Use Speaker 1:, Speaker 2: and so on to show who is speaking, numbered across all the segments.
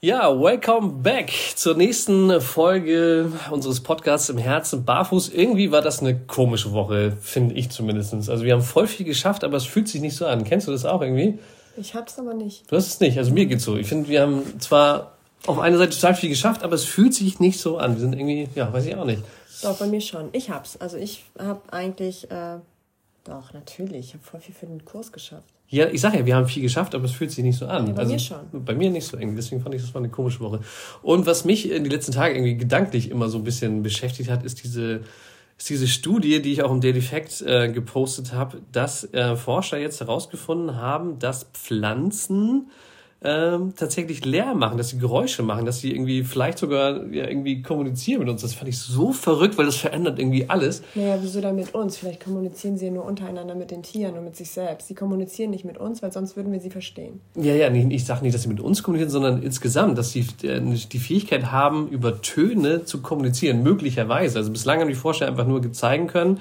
Speaker 1: Ja, welcome back zur nächsten Folge unseres Podcasts im Herzen barfuß. Irgendwie war das eine komische Woche, finde ich zumindest. Also wir haben voll viel geschafft, aber es fühlt sich nicht so an. Kennst du das auch irgendwie?
Speaker 2: Ich hab's aber nicht.
Speaker 1: Du hast es nicht. Also mir geht's so. Ich finde, wir haben zwar auf einer Seite total viel geschafft, aber es fühlt sich nicht so an. Wir sind irgendwie, ja, weiß ich auch nicht.
Speaker 2: Doch, bei mir schon. Ich hab's. Also ich hab eigentlich, äh, doch, natürlich. Ich habe voll viel für den Kurs geschafft.
Speaker 1: Ja, ich sage ja, wir haben viel geschafft, aber es fühlt sich nicht so an.
Speaker 2: Ja, bei
Speaker 1: also,
Speaker 2: mir schon.
Speaker 1: Bei mir nicht so irgendwie. Deswegen fand ich, das war eine komische Woche. Und was mich in den letzten Tagen irgendwie gedanklich immer so ein bisschen beschäftigt hat, ist diese, ist diese Studie, die ich auch im Daily Fact äh, gepostet habe, dass äh, Forscher jetzt herausgefunden haben, dass Pflanzen ähm, tatsächlich leer machen, dass sie Geräusche machen, dass sie irgendwie vielleicht sogar ja, irgendwie kommunizieren mit uns. Das fand ich so verrückt, weil das verändert irgendwie alles.
Speaker 2: Naja, wieso dann mit uns? Vielleicht kommunizieren sie ja nur untereinander mit den Tieren und mit sich selbst. Sie kommunizieren nicht mit uns, weil sonst würden wir sie verstehen.
Speaker 1: Ja, ja, nee, ich sage nicht, dass sie mit uns kommunizieren, sondern insgesamt, dass sie äh, die Fähigkeit haben, über Töne zu kommunizieren, möglicherweise. Also bislang haben die Forscher einfach nur zeigen können,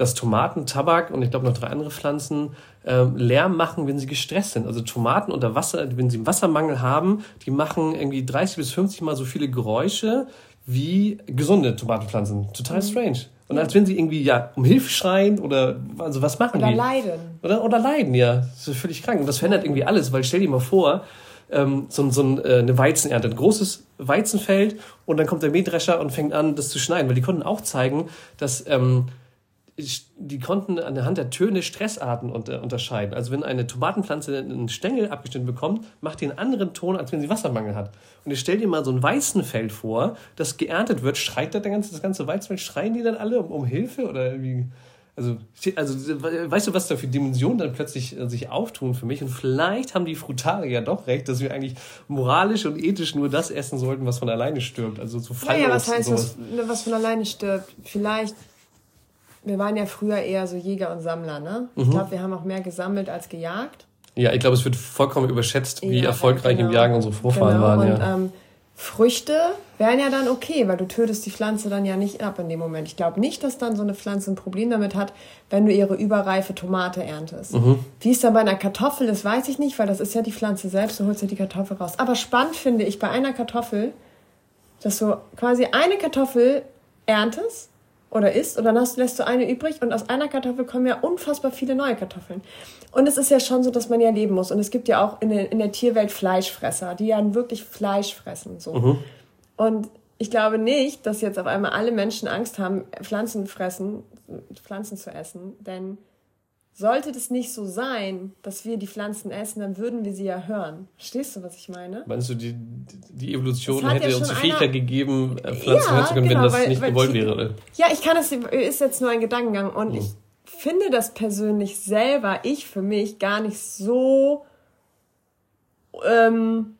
Speaker 1: dass Tomaten, Tabak und ich glaube noch drei andere Pflanzen äh, Lärm machen, wenn sie gestresst sind. Also Tomaten unter Wasser, wenn sie einen Wassermangel haben, die machen irgendwie 30 bis 50 Mal so viele Geräusche wie gesunde Tomatenpflanzen. Total mhm. strange. Und als wenn sie irgendwie ja um Hilfe schreien oder also was machen
Speaker 2: oder
Speaker 1: die?
Speaker 2: Oder leiden.
Speaker 1: Oder, oder leiden, ja. Das ist völlig krank. Und das verändert irgendwie alles, weil stell dir mal vor, ähm, so, so äh, eine Weizenernte, ein großes Weizenfeld und dann kommt der Mähdrescher und fängt an, das zu schneiden. Weil die konnten auch zeigen, dass ähm, die konnten anhand der Töne Stressarten unterscheiden. Also wenn eine Tomatenpflanze einen Stängel abgeschnitten bekommt, macht die einen anderen Ton, als wenn sie Wassermangel hat. Und ich stell dir mal so ein Weizenfeld vor, das geerntet wird, schreit das, ganze, das ganze Weizenfeld, schreien die dann alle um, um Hilfe oder wie? Also, also, weißt du, was da für Dimensionen dann plötzlich äh, sich auftun für mich? Und vielleicht haben die Frutarier doch recht, dass wir eigentlich moralisch und ethisch nur das essen sollten, was von alleine stirbt. Also so
Speaker 2: Naja, was heißt, was, was von alleine stirbt? Vielleicht wir waren ja früher eher so Jäger und Sammler, ne? Mhm. Ich glaube, wir haben auch mehr gesammelt als gejagt.
Speaker 1: Ja, ich glaube, es wird vollkommen überschätzt, wie ja, erfolgreich genau. im Jagen unsere Vorfahren genau. waren.
Speaker 2: Und, ja. ähm, Früchte wären ja dann okay, weil du tötest die Pflanze dann ja nicht ab in dem Moment. Ich glaube nicht, dass dann so eine Pflanze ein Problem damit hat, wenn du ihre überreife Tomate erntest. Mhm. Wie es dann bei einer Kartoffel ist, weiß ich nicht, weil das ist ja die Pflanze selbst, du holst ja die Kartoffel raus. Aber spannend finde ich bei einer Kartoffel, dass du quasi eine Kartoffel erntest oder isst und dann hast, lässt du eine übrig und aus einer Kartoffel kommen ja unfassbar viele neue Kartoffeln. Und es ist ja schon so, dass man ja leben muss. Und es gibt ja auch in der, in der Tierwelt Fleischfresser, die ja wirklich Fleisch fressen. So. Mhm. Und ich glaube nicht, dass jetzt auf einmal alle Menschen Angst haben, Pflanzen fressen, Pflanzen zu essen, denn sollte das nicht so sein, dass wir die Pflanzen essen, dann würden wir sie ja hören. Verstehst du, was ich meine?
Speaker 1: Meinst du, die, die Evolution hätte ja uns die Fähigkeit gegeben, äh, Pflanzen ja, hören zu können, genau, wenn das weil, nicht weil gewollt die, wäre? Oder?
Speaker 2: Ja, ich kann das, ist jetzt nur ein Gedankengang und hm. ich finde das persönlich selber, ich für mich, gar nicht so ähm,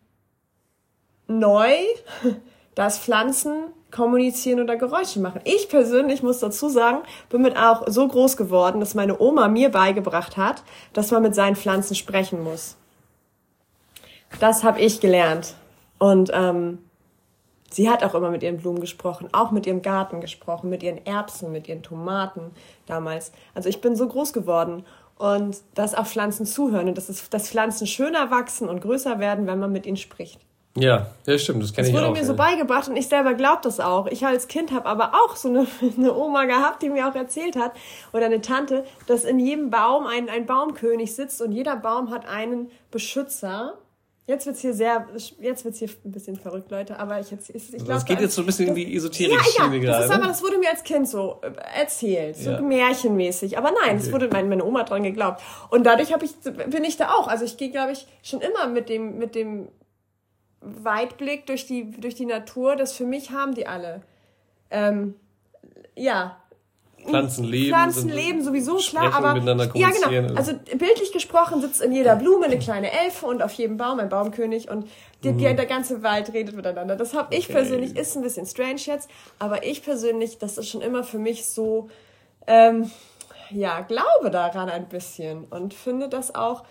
Speaker 2: neu, dass Pflanzen kommunizieren oder Geräusche machen. Ich persönlich muss dazu sagen, bin mit auch so groß geworden, dass meine Oma mir beigebracht hat, dass man mit seinen Pflanzen sprechen muss. Das habe ich gelernt. Und ähm, sie hat auch immer mit ihren Blumen gesprochen, auch mit ihrem Garten gesprochen, mit ihren Erbsen, mit ihren Tomaten damals. Also ich bin so groß geworden und dass auch Pflanzen zuhören und dass, es, dass Pflanzen schöner wachsen und größer werden, wenn man mit ihnen spricht.
Speaker 1: Ja, ja, stimmt, das kenne ich auch.
Speaker 2: Das wurde mir
Speaker 1: ja.
Speaker 2: so beigebracht und ich selber glaube das auch. Ich als Kind habe aber auch so eine, eine Oma gehabt, die mir auch erzählt hat, oder eine Tante, dass in jedem Baum ein, ein Baumkönig sitzt und jeder Baum hat einen Beschützer. Jetzt wird's hier sehr, jetzt wird's hier ein bisschen verrückt, Leute, aber ich jetzt, ich, ich glaube.
Speaker 1: Das geht jetzt so ein bisschen in die esoterische ja,
Speaker 2: ja, das ist aber, das wurde mir als Kind so äh, erzählt, so ja. märchenmäßig. Aber nein, es okay. wurde meine, meine Oma dran geglaubt. Und dadurch habe ich, bin ich da auch. Also ich gehe, glaube ich, schon immer mit dem, mit dem Weitblick durch die, durch die Natur, das für mich haben die alle. Ähm, ja. Pflanzen leben. Pflanzen leben sowieso, klar, aber. Ja, genau. Also bildlich gesprochen sitzt in jeder Blume eine kleine Elfe und auf jedem Baum ein Baumkönig und die, die, mhm. der ganze Wald redet miteinander. Das habe ich okay. persönlich, ist ein bisschen strange jetzt, aber ich persönlich, das ist schon immer für mich so, ähm, ja, glaube daran ein bisschen und finde das auch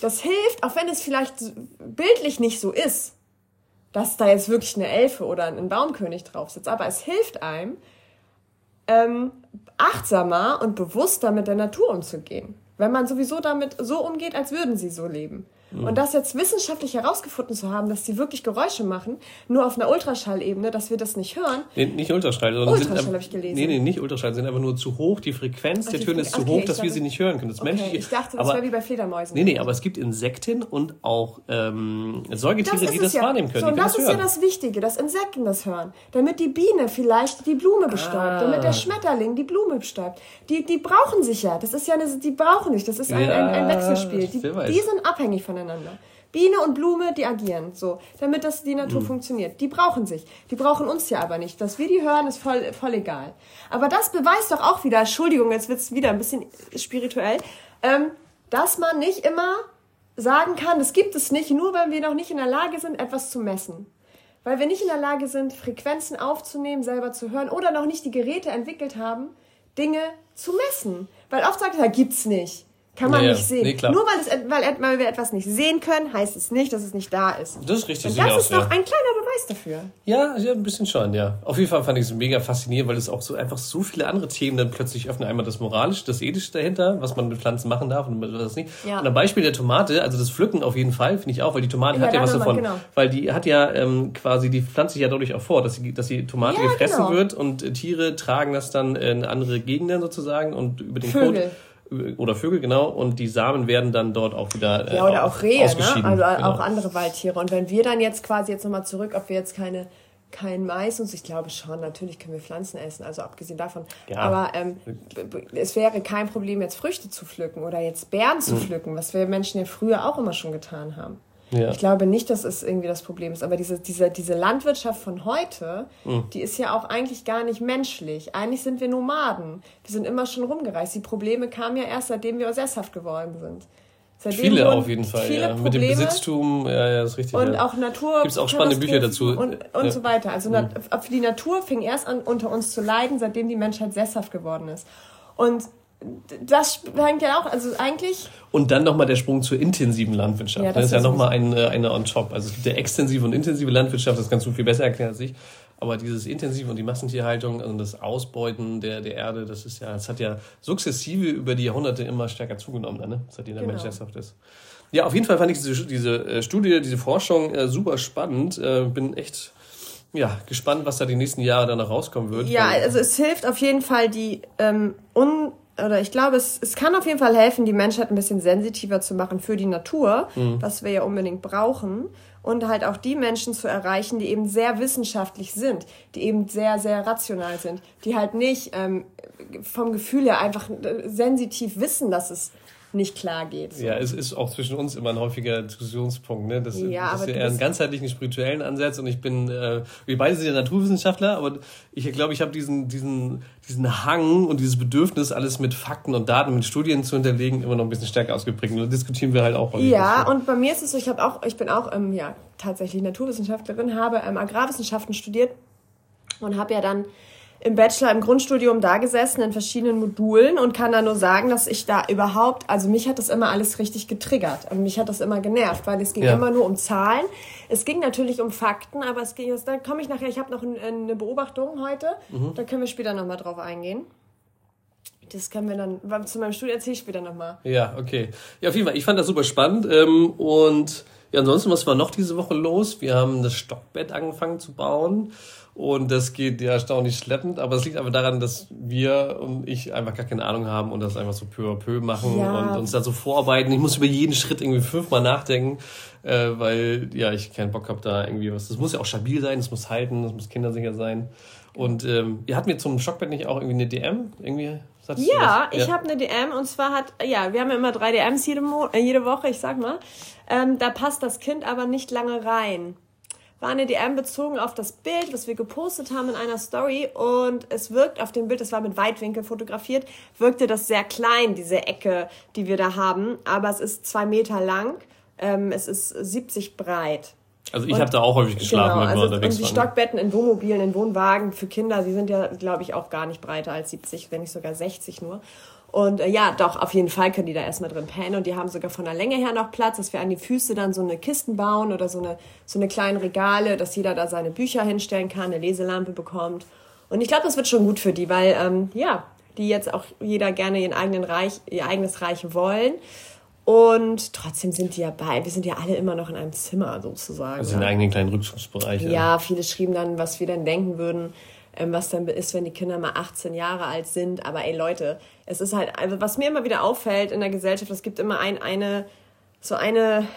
Speaker 2: das hilft, auch wenn es vielleicht bildlich nicht so ist, dass da jetzt wirklich eine Elfe oder ein Baumkönig drauf sitzt, aber es hilft einem, ähm, achtsamer und bewusster mit der Natur umzugehen. Wenn man sowieso damit so umgeht, als würden sie so leben. Mhm. Und das jetzt wissenschaftlich herausgefunden zu haben, dass die wirklich Geräusche machen, nur auf einer Ultraschallebene, dass wir das nicht hören.
Speaker 1: Nee, nicht Ultraschall, sondern Ultraschall habe ich gelesen. Nee, nee, nicht Ultraschall, sind einfach nur zu hoch, die Frequenz Ach, der Töne ist zu okay, hoch, dass wir sie nicht hören können. Das okay, menschliche,
Speaker 2: ich dachte, das wäre wie bei Fledermäusen.
Speaker 1: Nee, nee, aber es gibt Insekten und auch ähm, Säugetiere, das die das ja. wahrnehmen können. So,
Speaker 2: und das, das ist ja das Wichtige, dass Insekten das hören. Damit die Biene vielleicht die Blume bestäubt, ah. damit der Schmetterling die Blume bestäubt. Die, die brauchen sich ja. Das ist ja eine, die brauchen nicht. Das ist ein, ja, ein, ein Wechselspiel. Die, die sind abhängig voneinander. Biene und Blume, die agieren so, damit das die Natur mhm. funktioniert. Die brauchen sich. Die brauchen uns ja aber nicht. Dass wir die hören, ist voll, voll egal. Aber das beweist doch auch wieder, Entschuldigung, jetzt wird's wieder ein bisschen spirituell, ähm, dass man nicht immer sagen kann, das gibt es nicht, nur weil wir noch nicht in der Lage sind, etwas zu messen. Weil wir nicht in der Lage sind, Frequenzen aufzunehmen, selber zu hören oder noch nicht die Geräte entwickelt haben, Dinge zu messen. Weil oft sagt er, gibt's nicht. Kann man ja, nicht sehen. Nee, Nur weil, es, weil, weil, wir etwas nicht sehen können, heißt es nicht, dass es nicht da ist. Das ist richtig. Und das ist doch ein kleiner Beweis dafür.
Speaker 1: Ja, ja, ein bisschen schon, ja. Auf jeden Fall fand ich es mega faszinierend, weil es auch so einfach so viele andere Themen dann plötzlich öffnen. Einmal das Moralische, das Ethische dahinter, was man mit Pflanzen machen darf und was nicht. Ja. Und am Beispiel der Tomate, also das Pflücken auf jeden Fall, finde ich auch, weil die Tomate ja, hat ja was davon. Genau. Weil die hat ja ähm, quasi, die pflanzt sich ja dadurch auch vor, dass, sie, dass die Tomate ja, gefressen genau. wird und äh, Tiere tragen das dann in andere Gegenden sozusagen und über den Vögel. Kot oder Vögel, genau, und die Samen werden dann dort auch wieder äh, Ja, oder auch Rehe,
Speaker 2: ne? also genau. auch andere Waldtiere. Und wenn wir dann jetzt quasi jetzt nochmal zurück, ob wir jetzt keine kein Mais und ich glaube schon, natürlich können wir Pflanzen essen, also abgesehen davon. Ja. Aber ähm, es wäre kein Problem, jetzt Früchte zu pflücken oder jetzt Beeren zu mhm. pflücken, was wir Menschen ja früher auch immer schon getan haben. Ja. Ich glaube nicht, dass es irgendwie das Problem ist. Aber diese, diese, diese Landwirtschaft von heute, mhm. die ist ja auch eigentlich gar nicht menschlich. Eigentlich sind wir Nomaden. Wir sind immer schon rumgereist. Die Probleme kamen ja erst, seitdem wir sesshaft geworden sind. Seitdem viele auf jeden Fall, ja. Mit dem Besitztum, ja, ja, ist richtig. Und ja. auch Natur. Gibt es auch spannende Bücher dazu. Und, und ja. so weiter. Also mhm. für die Natur fing erst an, unter uns zu leiden, seitdem die Menschheit sesshaft geworden ist. Und das hängt ja auch, also eigentlich.
Speaker 1: Und dann nochmal der Sprung zur intensiven Landwirtschaft. Ja, das, das ist ja nochmal eine, eine on top. Also der extensive und intensive Landwirtschaft, das kannst du viel besser erklären als ich. Aber dieses Intensive und die Massentierhaltung und das Ausbeuten der, der Erde, das ist ja, das hat ja sukzessive über die Jahrhunderte immer stärker zugenommen, ne? seitdem der genau. Mensch sesshaft ist. Ja, auf jeden Fall fand ich diese, diese äh, Studie, diese Forschung äh, super spannend. Äh, bin echt ja, gespannt, was da die nächsten Jahre dann noch rauskommen wird.
Speaker 2: Ja, also es hilft auf jeden Fall die ähm, un oder ich glaube, es, es kann auf jeden Fall helfen, die Menschheit ein bisschen sensitiver zu machen für die Natur, mhm. was wir ja unbedingt brauchen. Und halt auch die Menschen zu erreichen, die eben sehr wissenschaftlich sind, die eben sehr, sehr rational sind, die halt nicht ähm, vom Gefühl her einfach äh, sensitiv wissen, dass es nicht klar geht.
Speaker 1: So. Ja, es ist auch zwischen uns immer ein häufiger Diskussionspunkt. Ne? Das, ja, das ist ja eher einen ganzheitlichen spirituellen Ansatz und ich bin, äh, wir beide sind ja Naturwissenschaftler, aber ich glaube, ich habe diesen, diesen, diesen Hang und dieses Bedürfnis, alles mit Fakten und Daten, mit Studien zu hinterlegen, immer noch ein bisschen stärker ausgeprägt. Und da diskutieren wir halt auch.
Speaker 2: Ja, und bei mir ist es so, ich habe auch, ich bin auch ähm, ja, tatsächlich Naturwissenschaftlerin, habe ähm, Agrarwissenschaften studiert und habe ja dann im Bachelor im Grundstudium da gesessen in verschiedenen Modulen und kann da nur sagen, dass ich da überhaupt, also mich hat das immer alles richtig getriggert und mich hat das immer genervt, weil es ging ja. immer nur um Zahlen. Es ging natürlich um Fakten, aber es ging, da komme ich nachher, ich habe noch eine Beobachtung heute, mhm. da können wir später nochmal drauf eingehen. Das können wir dann, zu meinem Studium erzähle ich später nochmal.
Speaker 1: Ja, okay. Ja, auf jeden Fall, ich fand das super spannend ähm, und ja, ansonsten, was war noch diese Woche los? Wir haben das Stockbett angefangen zu bauen. Und das geht ja erstaunlich schleppend, aber es liegt einfach daran, dass wir und ich einfach gar keine Ahnung haben und das einfach so peu à peu machen ja. und uns dann so vorarbeiten. Ich muss über jeden Schritt irgendwie fünfmal nachdenken, äh, weil ja ich keinen Bock habe da irgendwie was. Das muss ja auch stabil sein, das muss halten, das muss kindersicher sein. Und ähm, ihr hatten mir zum Schockbett nicht auch irgendwie eine DM? Irgendwie?
Speaker 2: Ja, ich ja. habe eine DM und zwar hat, ja, wir haben ja immer drei DMs jede, Mo äh, jede Woche, ich sag mal. Ähm, da passt das Kind aber nicht lange rein war eine DM bezogen auf das Bild, was wir gepostet haben in einer Story und es wirkt auf dem Bild, das war mit Weitwinkel fotografiert, wirkte das sehr klein, diese Ecke, die wir da haben, aber es ist zwei Meter lang, ähm, es ist 70 breit. Also ich habe da auch häufig geschlafen, genau, wenn wir also unterwegs Und die Stockbetten in Wohnmobilen, in Wohnwagen für Kinder, die sind ja, glaube ich, auch gar nicht breiter als 70, wenn nicht sogar 60 nur. Und äh, ja, doch, auf jeden Fall können die da erstmal drin pennen. Und die haben sogar von der Länge her noch Platz, dass wir an die Füße dann so eine Kisten bauen oder so eine, so eine kleinen Regale, dass jeder da seine Bücher hinstellen kann, eine Leselampe bekommt. Und ich glaube, das wird schon gut für die, weil, ähm, ja, die jetzt auch jeder gerne ihren eigenen Reich, ihr eigenes Reich wollen. Und trotzdem sind die ja bei, wir sind ja alle immer noch in einem Zimmer sozusagen.
Speaker 1: Also in eigenen kleinen Rückzugsbereich.
Speaker 2: Ja. ja, viele schrieben dann, was wir dann denken würden, ähm, was dann ist, wenn die Kinder mal 18 Jahre alt sind. Aber ey Leute, es ist halt, also was mir immer wieder auffällt in der Gesellschaft, es gibt immer ein, eine, so eine,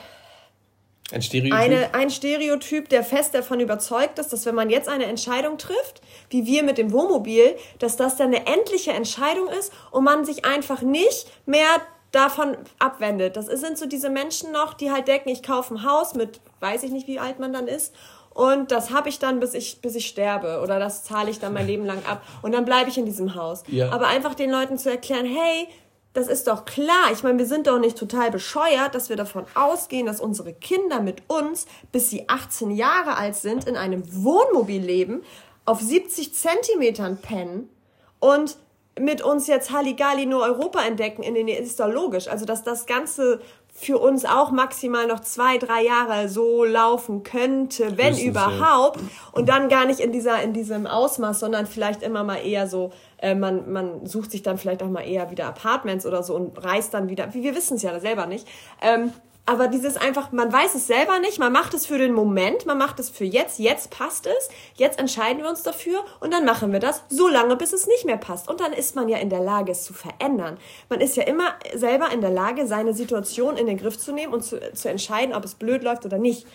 Speaker 2: ein Stereotyp? Eine, ein Stereotyp, der fest davon überzeugt ist, dass wenn man jetzt eine Entscheidung trifft, wie wir mit dem Wohnmobil, dass das dann eine endliche Entscheidung ist und man sich einfach nicht mehr davon abwendet. Das sind so diese Menschen noch, die halt denken, ich kaufe ein Haus mit, weiß ich nicht, wie alt man dann ist. Und das habe ich dann, bis ich, bis ich sterbe. Oder das zahle ich dann mein Leben lang ab. Und dann bleibe ich in diesem Haus. Ja. Aber einfach den Leuten zu erklären, hey, das ist doch klar. Ich meine, wir sind doch nicht total bescheuert, dass wir davon ausgehen, dass unsere Kinder mit uns, bis sie 18 Jahre alt sind, in einem Wohnmobil leben, auf 70 Zentimetern pennen und mit uns jetzt Halligalli nur Europa entdecken, in den ist doch logisch. Also, dass das Ganze für uns auch maximal noch zwei, drei Jahre so laufen könnte, wenn Höchstens, überhaupt. Ja. Und dann gar nicht in dieser, in diesem Ausmaß, sondern vielleicht immer mal eher so, äh, man, man sucht sich dann vielleicht auch mal eher wieder Apartments oder so und reist dann wieder, wir wissen es ja selber nicht. Ähm, aber dieses einfach, man weiß es selber nicht, man macht es für den Moment, man macht es für jetzt, jetzt passt es, jetzt entscheiden wir uns dafür und dann machen wir das so lange, bis es nicht mehr passt. Und dann ist man ja in der Lage, es zu verändern. Man ist ja immer selber in der Lage, seine Situation in den Griff zu nehmen und zu, zu entscheiden, ob es blöd läuft oder nicht.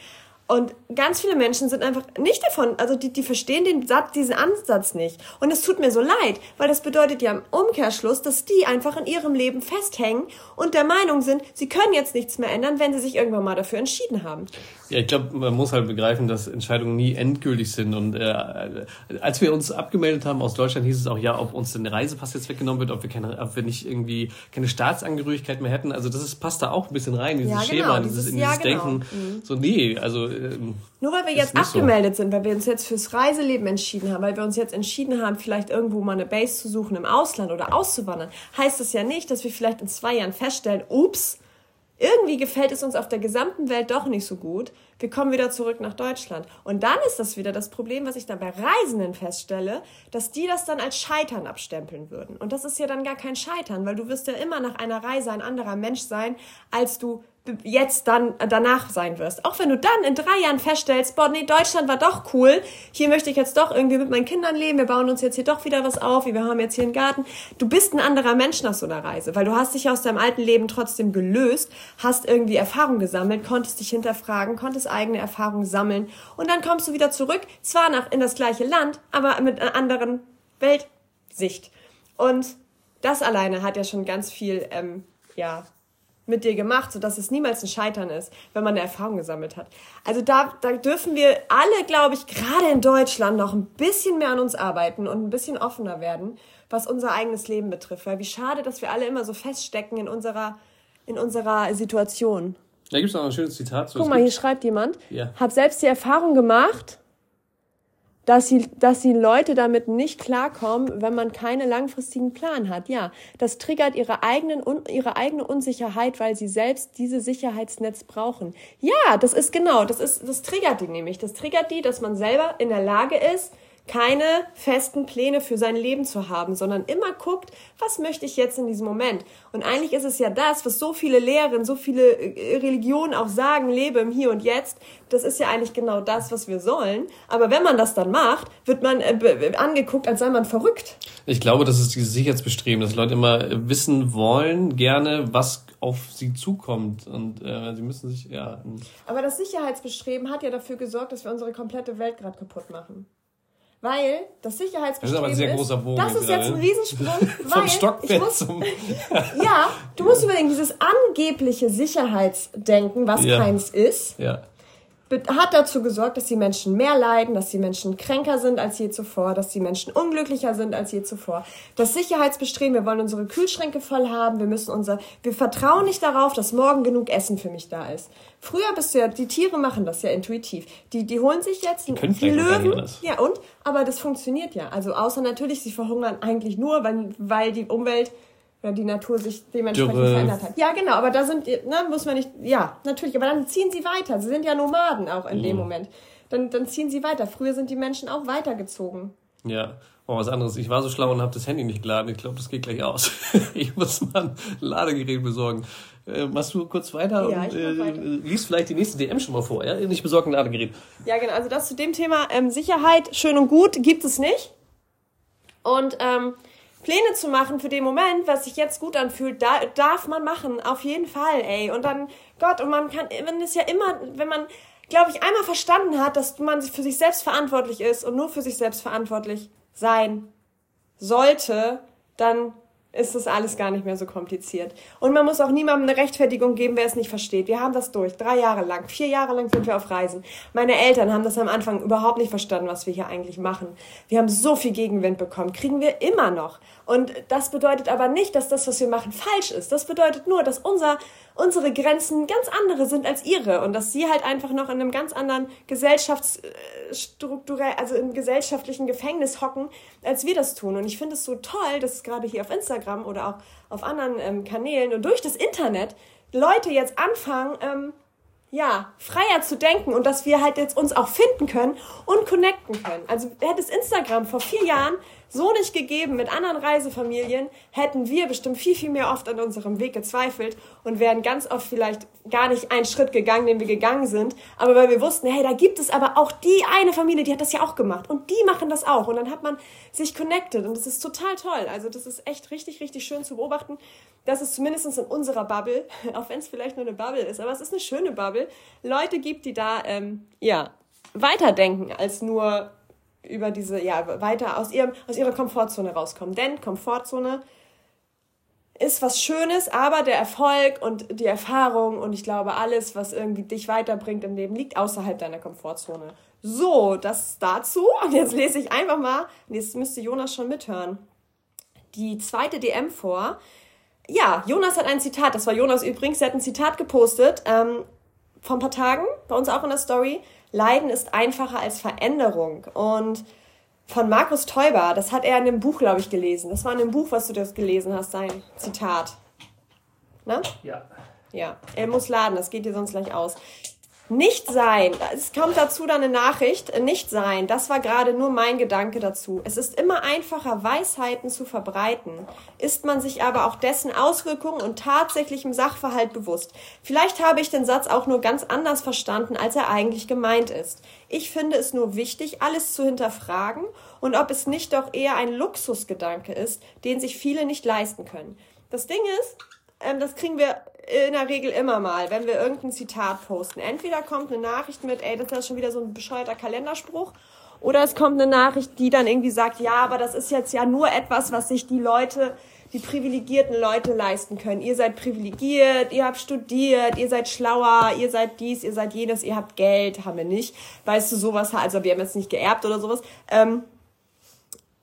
Speaker 2: Und ganz viele Menschen sind einfach nicht davon, also die, die verstehen den Satz, diesen Ansatz nicht. Und es tut mir so leid, weil das bedeutet ja im Umkehrschluss, dass die einfach in ihrem Leben festhängen und der Meinung sind, sie können jetzt nichts mehr ändern, wenn sie sich irgendwann mal dafür entschieden haben.
Speaker 1: Ja, ich glaube, man muss halt begreifen, dass Entscheidungen nie endgültig sind. Und äh, als wir uns abgemeldet haben aus Deutschland, hieß es auch, ja, ob uns denn der Reisepass jetzt weggenommen wird, ob wir, keine, ob wir nicht irgendwie keine Staatsangehörigkeit mehr hätten. Also das ist, passt da auch ein bisschen rein, dieses ja, genau, Schema, dieses, dieses, in dieses ja, genau. Denken. Mhm. So, nee, also... Ähm,
Speaker 2: Nur weil wir jetzt abgemeldet so. sind, weil wir uns jetzt fürs Reiseleben entschieden haben, weil wir uns jetzt entschieden haben, vielleicht irgendwo mal eine Base zu suchen im Ausland oder auszuwandern, heißt das ja nicht, dass wir vielleicht in zwei Jahren feststellen, ups, irgendwie gefällt es uns auf der gesamten Welt doch nicht so gut. Wir kommen wieder zurück nach Deutschland. Und dann ist das wieder das Problem, was ich dann bei Reisenden feststelle, dass die das dann als Scheitern abstempeln würden. Und das ist ja dann gar kein Scheitern, weil du wirst ja immer nach einer Reise ein anderer Mensch sein, als du jetzt dann danach sein wirst. Auch wenn du dann in drei Jahren feststellst, boah, nee, Deutschland war doch cool, hier möchte ich jetzt doch irgendwie mit meinen Kindern leben, wir bauen uns jetzt hier doch wieder was auf, wir haben jetzt hier einen Garten. Du bist ein anderer Mensch nach so einer Reise, weil du hast dich aus deinem alten Leben trotzdem gelöst, hast irgendwie Erfahrung gesammelt, konntest dich hinterfragen, konntest eigene Erfahrungen sammeln und dann kommst du wieder zurück, zwar nach, in das gleiche Land, aber mit einer anderen Weltsicht. Und das alleine hat ja schon ganz viel, ähm, ja, mit dir gemacht, sodass es niemals ein Scheitern ist, wenn man eine Erfahrung gesammelt hat. Also da, da dürfen wir alle, glaube ich, gerade in Deutschland noch ein bisschen mehr an uns arbeiten und ein bisschen offener werden, was unser eigenes Leben betrifft. Weil wie schade, dass wir alle immer so feststecken in unserer, in unserer Situation.
Speaker 1: Da gibt es noch ein schönes Zitat.
Speaker 2: Guck mal, hier schreibt jemand. Ja. Hab selbst die Erfahrung gemacht, dass sie, dass die Leute damit nicht klarkommen, wenn man keinen langfristigen Plan hat. Ja, das triggert ihre, eigenen, ihre eigene Unsicherheit, weil sie selbst diese Sicherheitsnetz brauchen. Ja, das ist genau, das ist, das triggert die nämlich. Das triggert die, dass man selber in der Lage ist, keine festen Pläne für sein Leben zu haben, sondern immer guckt, was möchte ich jetzt in diesem Moment? Und eigentlich ist es ja das, was so viele Lehren, so viele äh, Religionen auch sagen, lebe im Hier und Jetzt. Das ist ja eigentlich genau das, was wir sollen. Aber wenn man das dann macht, wird man äh, angeguckt, als sei man verrückt.
Speaker 1: Ich glaube, das ist dieses Sicherheitsbestreben, dass Leute immer wissen wollen, gerne, was auf sie zukommt und äh, sie müssen sich ja.
Speaker 2: Aber das Sicherheitsbestreben hat ja dafür gesorgt, dass wir unsere komplette Welt gerade kaputt machen. Weil das Sicherheitsbestreben das ist, aber ein sehr großer Bogen das ist jetzt ein Riesensprung, weil Stockbett ich muss, zum ja, du musst überlegen, dieses angebliche Sicherheitsdenken, was ja. keins ist, ja hat dazu gesorgt, dass die Menschen mehr leiden, dass die Menschen kränker sind als je zuvor, dass die Menschen unglücklicher sind als je zuvor. Das Sicherheitsbestreben, wir wollen unsere Kühlschränke voll haben, wir müssen unser, wir vertrauen nicht darauf, dass morgen genug Essen für mich da ist. Früher bist du ja, die Tiere machen das ja intuitiv. Die, die holen sich jetzt die, die Löwen. Ja, und? Aber das funktioniert ja. Also außer natürlich, sie verhungern eigentlich nur, weil, weil die Umwelt ja, die Natur sich dementsprechend Dürre. verändert hat. Ja, genau, aber da sind, ne, muss man nicht, ja, natürlich, aber dann ziehen sie weiter. Sie sind ja Nomaden auch in mhm. dem Moment. Dann, dann ziehen sie weiter. Früher sind die Menschen auch weitergezogen.
Speaker 1: Ja. Oh, was anderes. Ich war so schlau und habe das Handy nicht geladen. Ich glaube, das geht gleich aus. ich muss mal ein Ladegerät besorgen. Äh, machst du kurz weiter ja, und äh, weiter. liest vielleicht die nächste DM schon mal vor, ja? Ich besorge ein Ladegerät.
Speaker 2: Ja, genau. Also das zu dem Thema ähm, Sicherheit, schön und gut, gibt es nicht. Und ähm, Pläne zu machen für den Moment, was sich jetzt gut anfühlt, da, darf man machen, auf jeden Fall, ey. Und dann, Gott, und man kann, man ist ja immer, wenn man, glaube ich, einmal verstanden hat, dass man für sich selbst verantwortlich ist und nur für sich selbst verantwortlich sein sollte, dann ist das alles gar nicht mehr so kompliziert. Und man muss auch niemandem eine Rechtfertigung geben, wer es nicht versteht. Wir haben das durch. Drei Jahre lang, vier Jahre lang sind wir auf Reisen. Meine Eltern haben das am Anfang überhaupt nicht verstanden, was wir hier eigentlich machen. Wir haben so viel Gegenwind bekommen. Kriegen wir immer noch. Und das bedeutet aber nicht, dass das, was wir machen, falsch ist. Das bedeutet nur, dass unser, unsere Grenzen ganz andere sind als ihre und dass sie halt einfach noch in einem ganz anderen Gesellschaftsstrukturell, also im gesellschaftlichen Gefängnis hocken, als wir das tun. Und ich finde es so toll, dass gerade hier auf Instagram oder auch auf anderen ähm, Kanälen und durch das Internet Leute jetzt anfangen, ähm, ja, freier zu denken und dass wir halt jetzt uns auch finden können und connecten können. Also hätte es Instagram vor vier Jahren so nicht gegeben mit anderen Reisefamilien, hätten wir bestimmt viel, viel mehr oft an unserem Weg gezweifelt und wären ganz oft vielleicht gar nicht einen Schritt gegangen, den wir gegangen sind. Aber weil wir wussten, hey, da gibt es aber auch die eine Familie, die hat das ja auch gemacht und die machen das auch. Und dann hat man sich connected und das ist total toll. Also das ist echt richtig, richtig schön zu beobachten, dass es zumindest in unserer Bubble, auch wenn es vielleicht nur eine Bubble ist, aber es ist eine schöne Bubble, Leute gibt, die da, ähm, ja, weiterdenken als nur über diese, ja, weiter aus, ihrem, aus ihrer Komfortzone rauskommen. Denn Komfortzone ist was Schönes, aber der Erfolg und die Erfahrung und ich glaube, alles, was irgendwie dich weiterbringt im Leben, liegt außerhalb deiner Komfortzone. So, das dazu. Und jetzt lese ich einfach mal, jetzt müsste Jonas schon mithören, die zweite DM vor. Ja, Jonas hat ein Zitat, das war Jonas übrigens, er hat ein Zitat gepostet ähm, vor ein paar Tagen, bei uns auch in der Story. Leiden ist einfacher als Veränderung. Und von Markus Teuber, das hat er in einem Buch, glaube ich, gelesen. Das war in einem Buch, was du das gelesen hast, sein Zitat. Ne? Ja. Ja, er muss laden, das geht dir sonst gleich aus. Nicht sein, es kommt dazu dann eine Nachricht, nicht sein, das war gerade nur mein Gedanke dazu. Es ist immer einfacher, Weisheiten zu verbreiten, ist man sich aber auch dessen Auswirkungen und tatsächlichem Sachverhalt bewusst. Vielleicht habe ich den Satz auch nur ganz anders verstanden, als er eigentlich gemeint ist. Ich finde es nur wichtig, alles zu hinterfragen und ob es nicht doch eher ein Luxusgedanke ist, den sich viele nicht leisten können. Das Ding ist, ähm, das kriegen wir in der Regel immer mal, wenn wir irgendein Zitat posten. Entweder kommt eine Nachricht mit, ey, das ist schon wieder so ein bescheuerter Kalenderspruch, oder es kommt eine Nachricht, die dann irgendwie sagt, ja, aber das ist jetzt ja nur etwas, was sich die Leute, die privilegierten Leute leisten können. Ihr seid privilegiert, ihr habt studiert, ihr seid schlauer, ihr seid dies, ihr seid jenes, ihr habt Geld, haben wir nicht. Weißt du, sowas, also wir haben jetzt nicht geerbt oder sowas. Ähm,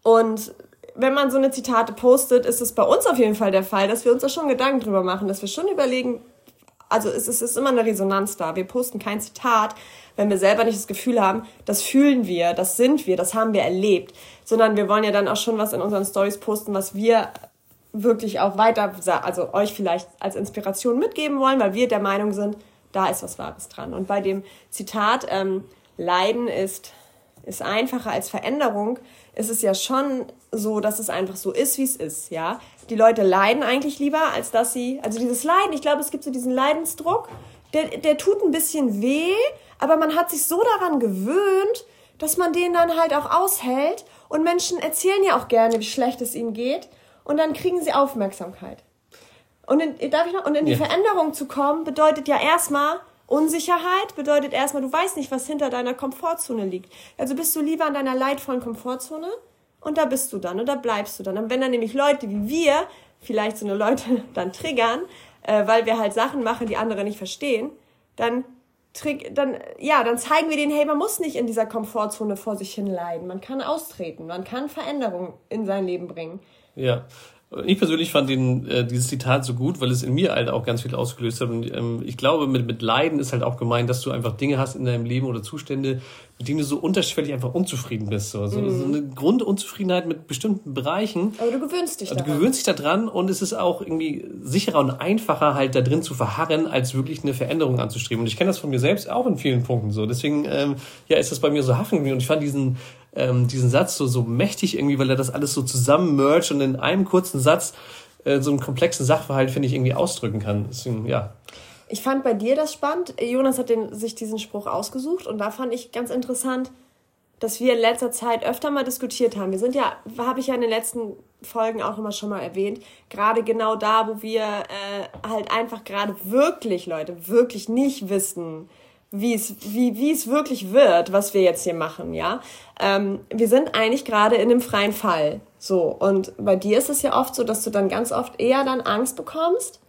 Speaker 2: und wenn man so eine Zitate postet, ist es bei uns auf jeden Fall der Fall, dass wir uns da schon Gedanken drüber machen, dass wir schon überlegen, also es ist, es ist immer eine Resonanz da. Wir posten kein Zitat, wenn wir selber nicht das Gefühl haben, das fühlen wir, das sind wir, das haben wir erlebt, sondern wir wollen ja dann auch schon was in unseren Stories posten, was wir wirklich auch weiter, also euch vielleicht als Inspiration mitgeben wollen, weil wir der Meinung sind, da ist was Wahres dran. Und bei dem Zitat, ähm, Leiden ist, ist einfacher als Veränderung, ist es ja schon so, dass es einfach so ist, wie es ist, ja. Die Leute leiden eigentlich lieber, als dass sie, also dieses Leiden, ich glaube, es gibt so diesen Leidensdruck, der, der tut ein bisschen weh, aber man hat sich so daran gewöhnt, dass man den dann halt auch aushält und Menschen erzählen ja auch gerne, wie schlecht es ihnen geht und dann kriegen sie Aufmerksamkeit. Und in, darf ich noch, und in die ja. Veränderung zu kommen, bedeutet ja erstmal, Unsicherheit bedeutet erstmal, du weißt nicht, was hinter deiner Komfortzone liegt. Also bist du lieber an deiner leidvollen Komfortzone und da bist du dann und da bleibst du dann. Und wenn dann nämlich Leute wie wir vielleicht so eine Leute dann triggern, äh, weil wir halt Sachen machen, die andere nicht verstehen, dann dann, ja, dann zeigen wir denen, hey, man muss nicht in dieser Komfortzone vor sich hin leiden. Man kann austreten, man kann Veränderungen in sein Leben bringen.
Speaker 1: Ja, ich persönlich fand den, äh, dieses Zitat so gut, weil es in mir halt auch ganz viel ausgelöst hat. Und ähm, ich glaube, mit, mit Leiden ist halt auch gemeint, dass du einfach Dinge hast in deinem Leben oder Zustände, mit denen du so unterschwellig einfach unzufrieden bist. So, also, mhm. so eine Grundunzufriedenheit mit bestimmten Bereichen.
Speaker 2: Aber du gewöhnst dich
Speaker 1: daran. Du gewöhnst dich daran und es ist auch irgendwie sicherer und einfacher, halt da drin zu verharren, als wirklich eine Veränderung anzustreben. Und ich kenne das von mir selbst auch in vielen Punkten so. Deswegen, ähm, ja, ist das bei mir so haffen Und ich fand diesen ähm, diesen Satz so, so mächtig irgendwie, weil er das alles so zusammen mercht und in einem kurzen Satz äh, so einen komplexen Sachverhalt, finde ich, irgendwie ausdrücken kann. Deswegen, ja.
Speaker 2: Ich fand bei dir das spannend. Jonas hat den, sich diesen Spruch ausgesucht und da fand ich ganz interessant, dass wir in letzter Zeit öfter mal diskutiert haben. Wir sind ja, habe ich ja in den letzten Folgen auch immer schon mal erwähnt, gerade genau da, wo wir äh, halt einfach gerade wirklich, Leute, wirklich nicht wissen, wie es, wie, wie es wirklich wird, was wir jetzt hier machen, ja. Ähm, wir sind eigentlich gerade in einem freien Fall. So. Und bei dir ist es ja oft so, dass du dann ganz oft eher dann Angst bekommst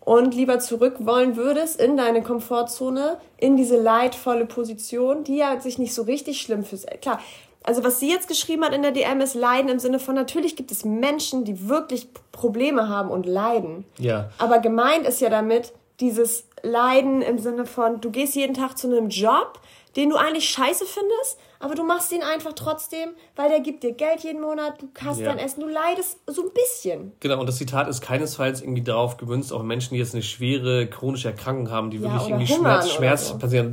Speaker 2: und lieber zurück wollen würdest in deine Komfortzone, in diese leidvolle Position, die ja sich nicht so richtig schlimm fühlt. Klar, also was sie jetzt geschrieben hat in der DM ist Leiden im Sinne von, natürlich gibt es Menschen, die wirklich Probleme haben und leiden. Ja. Aber gemeint ist ja damit dieses Leiden im Sinne von, du gehst jeden Tag zu einem Job, den du eigentlich scheiße findest, aber du machst ihn einfach trotzdem, weil der gibt dir Geld jeden Monat, du hast ja. dein Essen, du leidest so ein bisschen.
Speaker 1: Genau, und das Zitat ist keinesfalls irgendwie darauf gemünzt, auch Menschen, die jetzt eine schwere chronische Erkrankung haben, die ja, wirklich irgendwie Schmerz, Schmerz so. passieren.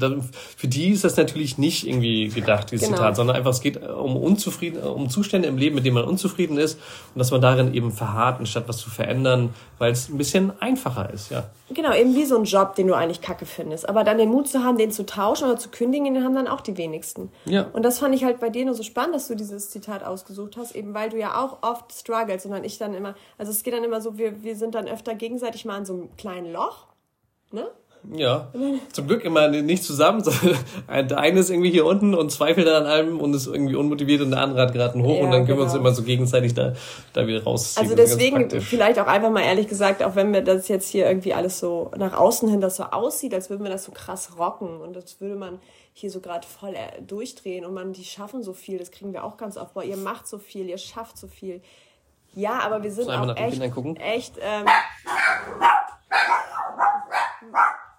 Speaker 1: Für die ist das natürlich nicht irgendwie gedacht, dieses genau. Zitat, sondern einfach, es geht um unzufrieden, um Zustände im Leben, mit denen man unzufrieden ist und dass man darin eben verharrt, anstatt was zu verändern, weil es ein bisschen einfacher ist, ja.
Speaker 2: Genau, eben wie so ein Job, den du eigentlich kacke findest. Aber dann den Mut zu haben, den zu tauschen oder zu kündigen, den haben dann auch die wenigsten. Ja. Und und das fand ich halt bei dir nur so spannend, dass du dieses Zitat ausgesucht hast, eben weil du ja auch oft struggles, sondern ich dann immer, also es geht dann immer so, wir, wir sind dann öfter gegenseitig mal in so einem kleinen Loch, ne?
Speaker 1: Ja, zum Glück immer nicht zusammen. Der eine ist irgendwie hier unten und zweifelt an allem und ist irgendwie unmotiviert und der andere hat gerade einen hoch ja, und dann können genau. wir uns genau. immer so gegenseitig da, da wieder rausziehen.
Speaker 2: Also deswegen vielleicht auch einfach mal ehrlich gesagt, auch wenn wir das jetzt hier irgendwie alles so nach außen hin das so aussieht, als würden wir das so krass rocken und als würde man hier so gerade voll äh, durchdrehen und man, die schaffen so viel, das kriegen wir auch ganz oft. Boah, ihr macht so viel, ihr schafft so viel. Ja, aber wir sind auch echt, echt, ähm,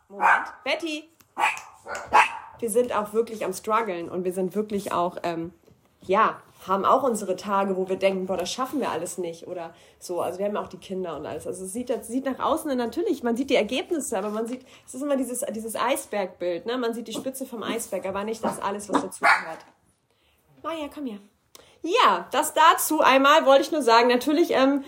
Speaker 2: Moment, Betty! Wir sind auch wirklich am struggeln und wir sind wirklich auch, ähm, ja, haben auch unsere Tage, wo wir denken, boah, das schaffen wir alles nicht oder so. Also wir haben auch die Kinder und alles. Also es sieht, das sieht nach außen natürlich, man sieht die Ergebnisse, aber man sieht, es ist immer dieses, dieses Eisbergbild, ne? Man sieht die Spitze vom Eisberg, aber nicht das alles, was dazu gehört. Maja, komm her. Ja, das dazu einmal wollte ich nur sagen. Natürlich, ähm,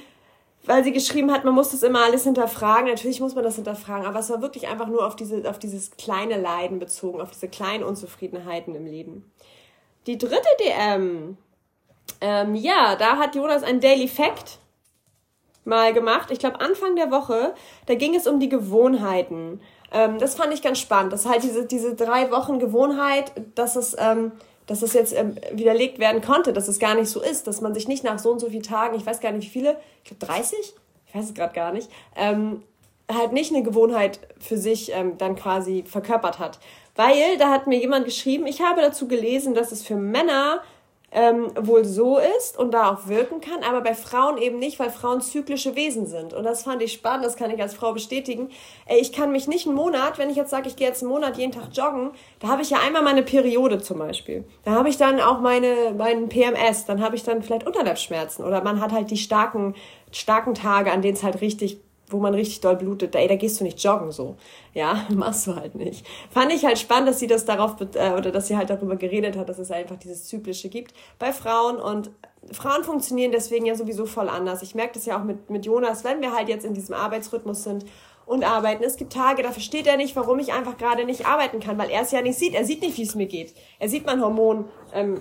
Speaker 2: weil sie geschrieben hat, man muss das immer alles hinterfragen. Natürlich muss man das hinterfragen, aber es war wirklich einfach nur auf, diese, auf dieses kleine Leiden bezogen, auf diese kleinen Unzufriedenheiten im Leben. Die dritte DM ähm, ja, da hat Jonas ein Daily Fact mal gemacht. Ich glaube, Anfang der Woche, da ging es um die Gewohnheiten. Ähm, das fand ich ganz spannend. Das ist halt diese, diese drei Wochen Gewohnheit, dass es, ähm, dass es jetzt ähm, widerlegt werden konnte, dass es gar nicht so ist, dass man sich nicht nach so und so vielen Tagen, ich weiß gar nicht wie viele, ich glaube 30, ich weiß es gerade gar nicht, ähm, halt nicht eine Gewohnheit für sich ähm, dann quasi verkörpert hat. Weil da hat mir jemand geschrieben, ich habe dazu gelesen, dass es für Männer ähm, wohl so ist und da auch wirken kann, aber bei Frauen eben nicht, weil Frauen zyklische Wesen sind. Und das fand ich spannend, das kann ich als Frau bestätigen. Ey, ich kann mich nicht einen Monat, wenn ich jetzt sage, ich gehe jetzt einen Monat jeden Tag joggen, da habe ich ja einmal meine Periode zum Beispiel. Da habe ich dann auch meine, meinen PMS, dann habe ich dann vielleicht Unterleibsschmerzen oder man hat halt die starken, starken Tage, an denen es halt richtig wo man richtig doll blutet, ey, da gehst du nicht joggen so. Ja, machst du halt nicht. Fand ich halt spannend, dass sie das darauf, äh, oder dass sie halt darüber geredet hat, dass es einfach dieses Zyklische gibt bei Frauen und Frauen funktionieren deswegen ja sowieso voll anders. Ich merke das ja auch mit, mit Jonas, wenn wir halt jetzt in diesem Arbeitsrhythmus sind und arbeiten. Es gibt Tage, da versteht er nicht, warum ich einfach gerade nicht arbeiten kann, weil er es ja nicht sieht. Er sieht nicht, wie es mir geht. Er sieht mein Hormon ähm,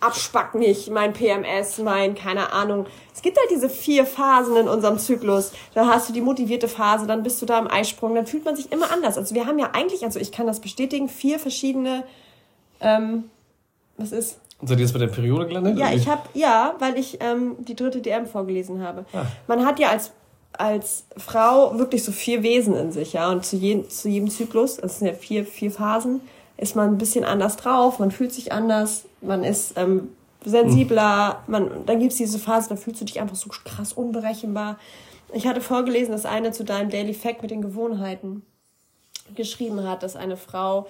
Speaker 2: Abspack nicht, mein PMS, mein keine Ahnung. Es gibt halt diese vier Phasen in unserem Zyklus. Da hast du die motivierte Phase, dann bist du da im Eisprung, dann fühlt man sich immer anders. Also wir haben ja eigentlich, also ich kann das bestätigen, vier verschiedene. Ähm, was ist?
Speaker 1: Und seid ihr jetzt bei der Periode gelandet?
Speaker 2: Ja, ich habe ja, weil ich ähm, die dritte DM vorgelesen habe. Ah. Man hat ja als als Frau wirklich so vier Wesen in sich, ja. Und zu, je, zu jedem Zyklus, das sind ja vier, vier Phasen, ist man ein bisschen anders drauf, man fühlt sich anders, man ist ähm, sensibler, man, dann gibt's diese Phase, da fühlst du dich einfach so krass unberechenbar. Ich hatte vorgelesen, dass eine zu deinem Daily Fact mit den Gewohnheiten geschrieben hat, dass eine Frau,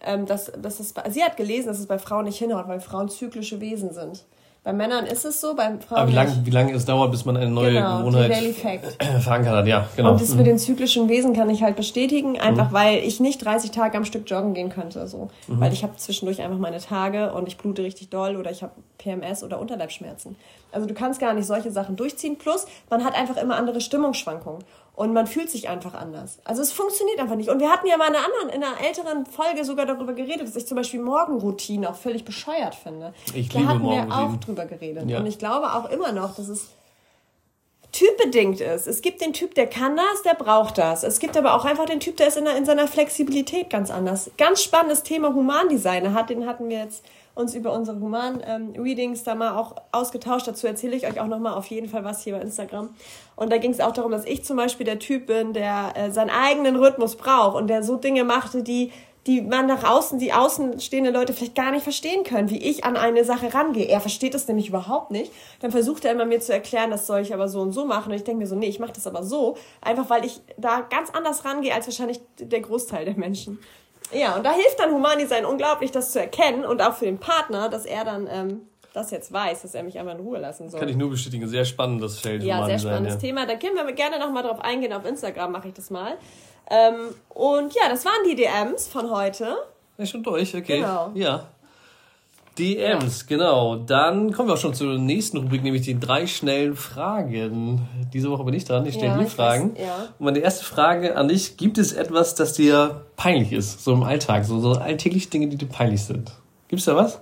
Speaker 2: ähm, dass, dass es, sie hat gelesen, dass es bei Frauen nicht hinhaut, weil Frauen zyklische Wesen sind. Bei Männern ist es so, bei
Speaker 1: Frauen. Aber wie lange wie lang es dauert, bis man eine neue genau, Gewohnheit verankert hat, ja,
Speaker 2: genau. Und das mit den zyklischen Wesen kann ich halt bestätigen, einfach mhm. weil ich nicht 30 Tage am Stück joggen gehen könnte. So. Mhm. Weil ich habe zwischendurch einfach meine Tage und ich blute richtig doll oder ich habe PMS oder Unterleibsschmerzen. Also du kannst gar nicht solche Sachen durchziehen. Plus, man hat einfach immer andere Stimmungsschwankungen. Und man fühlt sich einfach anders. Also es funktioniert einfach nicht. Und wir hatten ja mal in einer anderen, in einer älteren Folge sogar darüber geredet, dass ich zum Beispiel Morgenroutine auch völlig bescheuert finde. Ich da hatten wir auch drüber geredet. Ja. Und ich glaube auch immer noch, dass es typbedingt ist. Es gibt den Typ, der kann das, der braucht das. Es gibt aber auch einfach den Typ, der ist in, in seiner Flexibilität ganz anders. Ganz spannendes Thema Humandesign. Hat, den hatten wir jetzt uns über unsere Human-Readings ähm, da mal auch ausgetauscht. Dazu erzähle ich euch auch nochmal auf jeden Fall was hier bei Instagram. Und da ging es auch darum, dass ich zum Beispiel der Typ bin, der äh, seinen eigenen Rhythmus braucht und der so Dinge machte, die die man nach außen, die außenstehende Leute vielleicht gar nicht verstehen können, wie ich an eine Sache rangehe. Er versteht es nämlich überhaupt nicht. Dann versucht er immer mir zu erklären, das soll ich aber so und so machen. Und ich denke mir so, nee, ich mache das aber so, einfach weil ich da ganz anders rangehe als wahrscheinlich der Großteil der Menschen. Ja, und da hilft dann Humandesign unglaublich, das zu erkennen und auch für den Partner, dass er dann ähm, das jetzt weiß, dass er mich einfach in Ruhe lassen soll.
Speaker 1: Kann ich nur bestätigen. Sehr spannendes Feld.
Speaker 2: Ja, sehr spannendes ja. Thema. Da können wir gerne nochmal drauf eingehen. Auf Instagram mache ich das mal. Ähm, und ja, das waren die DMs von heute.
Speaker 1: Ist schon durch, okay. Genau. Ja. DMs, ja. genau. Dann kommen wir auch schon zur nächsten Rubrik, nämlich die drei schnellen Fragen. Diese Woche bin ich dran, ich stelle ja, die Fragen. Weiß, ja. Und meine erste Frage an dich, gibt es etwas, das dir peinlich ist, so im Alltag, so, so alltägliche Dinge, die dir peinlich sind? Gibt es da was?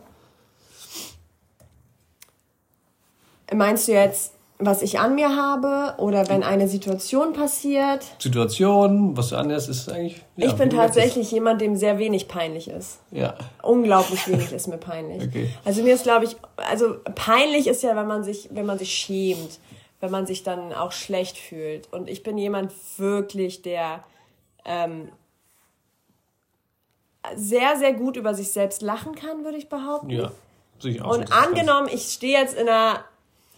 Speaker 2: Meinst du jetzt was ich an mir habe oder wenn eine Situation passiert.
Speaker 1: Situation, was du anhörst, ist eigentlich.
Speaker 2: Ja, ich bin tatsächlich jemand, dem sehr wenig peinlich ist. Ja. Unglaublich wenig ist mir peinlich. Okay. Also mir ist, glaube ich, also peinlich ist ja, wenn man sich, wenn man sich schämt, wenn man sich dann auch schlecht fühlt. Und ich bin jemand wirklich, der ähm, sehr, sehr gut über sich selbst lachen kann, würde ich behaupten. Ja. Sicher auch Und angenommen, ich stehe jetzt in einer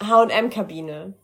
Speaker 2: H&M-Kabine.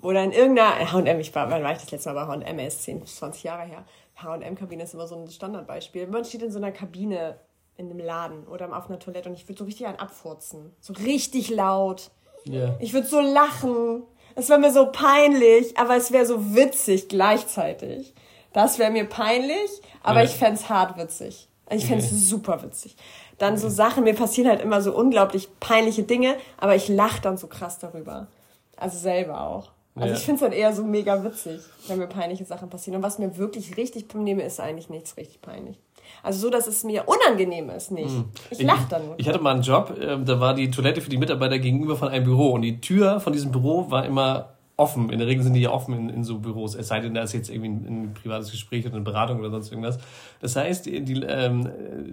Speaker 2: Oder in irgendeiner, H&M, ich war, wann war ich das letzte Mal bei H&M? Ist 10, 20 Jahre her. H&M-Kabine ist immer so ein Standardbeispiel. Man steht in so einer Kabine in einem Laden oder auf einer Toilette und ich würde so richtig einen abfurzen. So richtig laut. Yeah. Ich würde so lachen. Es wäre mir so peinlich, aber es wäre so witzig gleichzeitig. Das wäre mir peinlich, aber yeah. ich fände es hart witzig. Ich fände es okay. super witzig dann so Sachen, mir passieren halt immer so unglaublich peinliche Dinge, aber ich lache dann so krass darüber. Also selber auch. Also ja. ich finde es dann eher so mega witzig, wenn mir peinliche Sachen passieren. Und was mir wirklich richtig nehme, ist eigentlich nichts richtig peinlich. Also so, dass es mir unangenehm ist, nicht. Hm. Ich lache
Speaker 1: dann nur. Ich hatte mal einen Job, äh, da war die Toilette für die Mitarbeiter gegenüber von einem Büro und die Tür von diesem Büro war immer offen. In der Regel sind die ja offen in, in so Büros, es sei denn, da ist jetzt irgendwie ein, ein, privates Gespräch oder eine Beratung oder sonst irgendwas. Das heißt, die, die, ähm,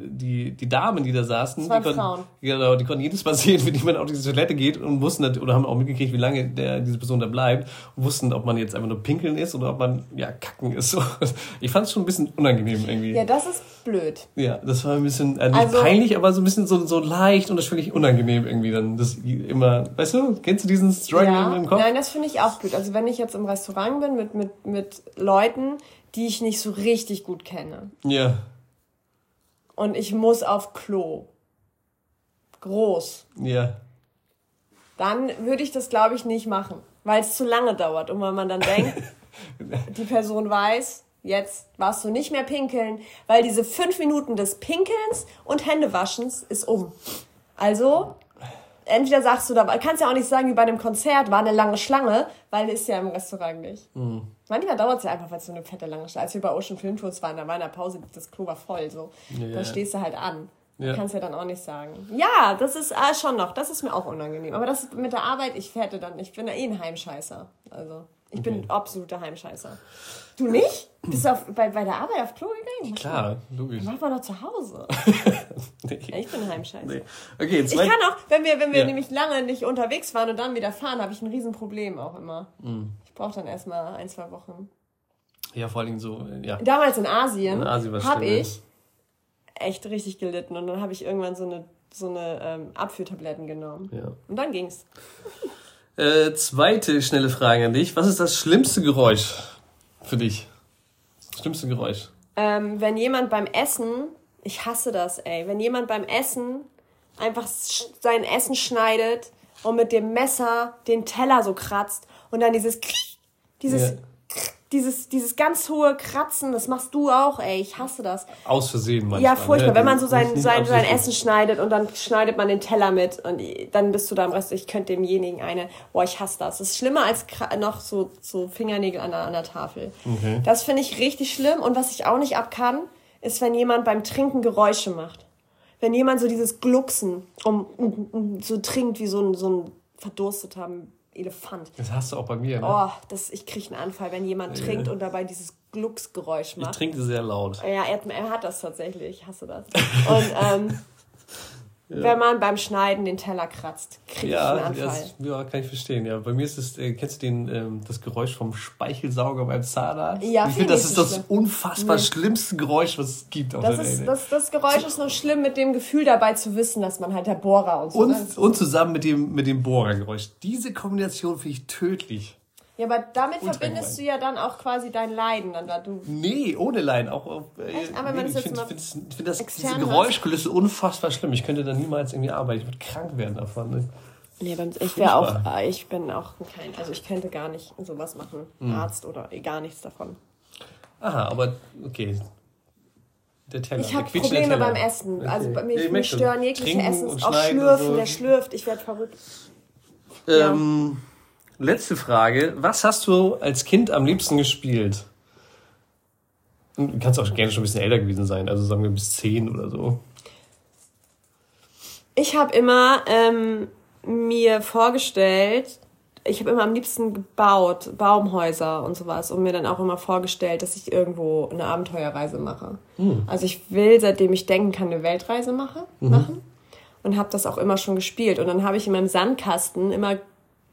Speaker 1: die, die Damen, die da saßen, die konnten, genau, die konnten jedes Mal sehen, wenn jemand auf diese Toilette geht und wussten, oder haben auch mitgekriegt, wie lange der, diese Person da bleibt und wussten, ob man jetzt einfach nur pinkeln ist oder ob man, ja, kacken ist. Ich fand es schon ein bisschen unangenehm irgendwie.
Speaker 2: Ja, das ist blöd.
Speaker 1: Ja, das war ein bisschen, äh, nicht also, peinlich, aber so ein bisschen so, so leicht und das finde ich unangenehm irgendwie dann. Das immer, weißt du, kennst du diesen Struggle
Speaker 2: ja, im Kopf? Nein, das finde ich auch blöd. Also wenn ich jetzt im Restaurant bin mit, mit, mit Leuten, die ich nicht so richtig gut kenne. Ja. Und ich muss auf Klo. Groß. Ja. Dann würde ich das, glaube ich, nicht machen, weil es zu lange dauert und weil man dann denkt, die Person weiß, jetzt warst du nicht mehr pinkeln, weil diese fünf Minuten des Pinkelns und Händewaschens ist um. Also entweder sagst du da, kannst ja auch nicht sagen, wie bei einem Konzert war eine lange Schlange, weil ist ja im Restaurant nicht. Mhm. Manchmal dauert es ja einfach, weil es so eine fette lange Schlange Als wir bei Ocean Film Tours waren, da war in der Pause, das Klo war voll, so. Ja, da stehst du halt an. Ja. Kannst ja dann auch nicht sagen. Ja, das ist äh, schon noch, das ist mir auch unangenehm. Aber das mit der Arbeit, ich hätte dann, ich bin ja eh ein Heimscheißer. Also, ich okay. bin absoluter Heimscheißer. Du nicht? Bist du auf, bei, bei der Arbeit auf Klo gegangen?
Speaker 1: Klar, logisch.
Speaker 2: Mach mal noch zu Hause. nee. Ich bin Heimscheißer. Nee. Okay, ich kann auch, wenn wir, wenn wir ja. nämlich lange nicht unterwegs waren und dann wieder fahren, habe ich ein Riesenproblem auch immer. Mm. Ich brauche dann erstmal ein, zwei Wochen.
Speaker 1: Ja, vor allem so, ja.
Speaker 2: Damals in Asien, Asien habe ich echt richtig gelitten und dann habe ich irgendwann so eine, so eine ähm, Abführtabletten genommen. Ja. Und dann ging's.
Speaker 1: Äh, zweite schnelle Frage an dich. Was ist das schlimmste Geräusch für dich? Das schlimmste Geräusch?
Speaker 2: Ähm, wenn jemand beim Essen, ich hasse das, ey, wenn jemand beim Essen einfach sein Essen schneidet und mit dem Messer den Teller so kratzt und dann dieses dieses ja dieses, dieses ganz hohe Kratzen, das machst du auch, ey, ich hasse das. Aus Versehen manchmal. Ja, furchtbar, ne? wenn man so sein, sein, sein Essen schneidet und dann schneidet man den Teller mit und dann bist du da im Rest, ich könnte demjenigen eine, boah, ich hasse das. Das ist schlimmer als noch so, so Fingernägel an der, an der Tafel. Okay. Das finde ich richtig schlimm und was ich auch nicht ab kann, ist, wenn jemand beim Trinken Geräusche macht. Wenn jemand so dieses Glucksen um, um, um so trinkt wie so ein, so ein verdursteter Elefant.
Speaker 1: Das hast du auch bei mir,
Speaker 2: ne? Oh, das, ich kriege einen Anfall, wenn jemand ja. trinkt und dabei dieses Glucksgeräusch macht.
Speaker 1: Ich trinke sehr laut.
Speaker 2: Ja, er, er, hat das tatsächlich. Ich hasse das. Und ähm, ja. Wenn man beim Schneiden den Teller kratzt, kriegt ja, einen
Speaker 1: Anfall. Das, ja, kann ich verstehen. Ja, bei mir ist es, äh, kennst du den, ähm, das Geräusch vom Speichelsauger beim Zahnarzt? Ja, ich finde, das ist das schlimm. unfassbar nee. schlimmste Geräusch, was es gibt
Speaker 2: auf das der ist, Welt. Das, das Geräusch ist nur schlimm mit dem Gefühl dabei zu wissen, dass man halt der Bohrer und so.
Speaker 1: Und, und zusammen mit dem, mit dem Bohrergeräusch. Diese Kombination finde ich tödlich.
Speaker 2: Ja, aber damit verbindest du ja dann auch quasi dein Leiden. Dann, da du
Speaker 1: nee, ohne Leiden. Auch, äh, Echt? Aber nee, ich finde find, find das, diese Geräuschkulisse unfassbar schlimm. Ich könnte da niemals irgendwie arbeiten. Ich würde krank werden davon. Ne?
Speaker 2: Nee, ich wäre auch, äh, ich bin auch kein, also ich könnte gar nicht sowas machen. Hm. Arzt oder gar nichts davon.
Speaker 1: Aha, aber okay. Der Teller.
Speaker 2: Ich habe Probleme beim Essen. Okay. Also bei mir, mich stören jegliche Essen. Auch Schlürfen, so. der schlürft. Ich werde verrückt.
Speaker 1: Ähm, ja. Letzte Frage. Was hast du als Kind am liebsten gespielt? Du kannst auch gerne schon ein bisschen älter gewesen sein, also sagen wir bis zehn oder so.
Speaker 2: Ich habe immer ähm, mir vorgestellt, ich habe immer am liebsten gebaut, Baumhäuser und sowas und mir dann auch immer vorgestellt, dass ich irgendwo eine Abenteuerreise mache. Mhm. Also ich will, seitdem ich denken kann, eine Weltreise mache, mhm. machen und habe das auch immer schon gespielt. Und dann habe ich in meinem Sandkasten immer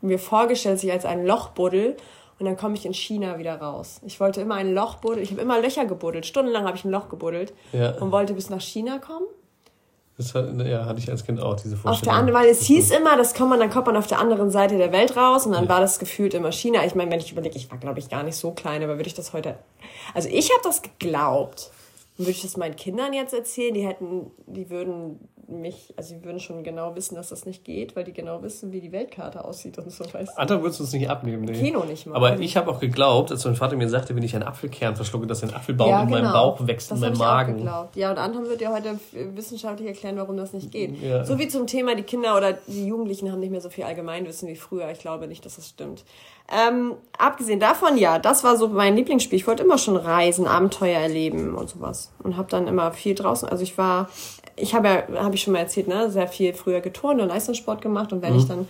Speaker 2: mir vorgestellt, dass ich als ein Loch buddel und dann komme ich in China wieder raus. Ich wollte immer ein Loch buddeln. Ich habe immer Löcher gebuddelt. Stundenlang habe ich ein Loch gebuddelt ja. und wollte bis nach China kommen.
Speaker 1: Das hat, ja, hatte ich als Kind auch, diese Vorstellung.
Speaker 2: Auf der anderen, weil es hieß immer, das kommt man, dann kommt man auf der anderen Seite der Welt raus und dann ja. war das gefühlt immer China. Ich meine, wenn ich überlege, ich war glaube ich gar nicht so klein, aber würde ich das heute, also ich habe das geglaubt. Und würde ich das meinen Kindern jetzt erzählen, die hätten, die würden mich, also sie würden schon genau wissen, dass das nicht geht, weil die genau wissen, wie die Weltkarte aussieht und so. Weißt
Speaker 1: Andere würdest du uns nicht abnehmen, nee. Kino nicht mal. Aber ich habe auch geglaubt, als mein Vater mir sagte, wenn ich einen Apfelkern verschlucke, dass ein Apfelbaum ja, in meinem genau. Bauch wächst, das in meinem Magen. Auch geglaubt. Ja, und Anton wird ja heute wissenschaftlich erklären, warum das nicht geht. Ja. So wie zum Thema, die Kinder oder die Jugendlichen haben nicht mehr so viel Allgemeinwissen wie früher. Ich glaube nicht, dass das stimmt. Ähm, abgesehen davon, ja, das war so mein Lieblingsspiel. Ich wollte immer schon reisen, Abenteuer erleben und sowas. Und habe dann immer viel draußen. Also ich war ich habe ja, habe ich schon mal erzählt, ne, sehr viel früher geturnt und Leistungssport gemacht und wenn mhm. ich dann,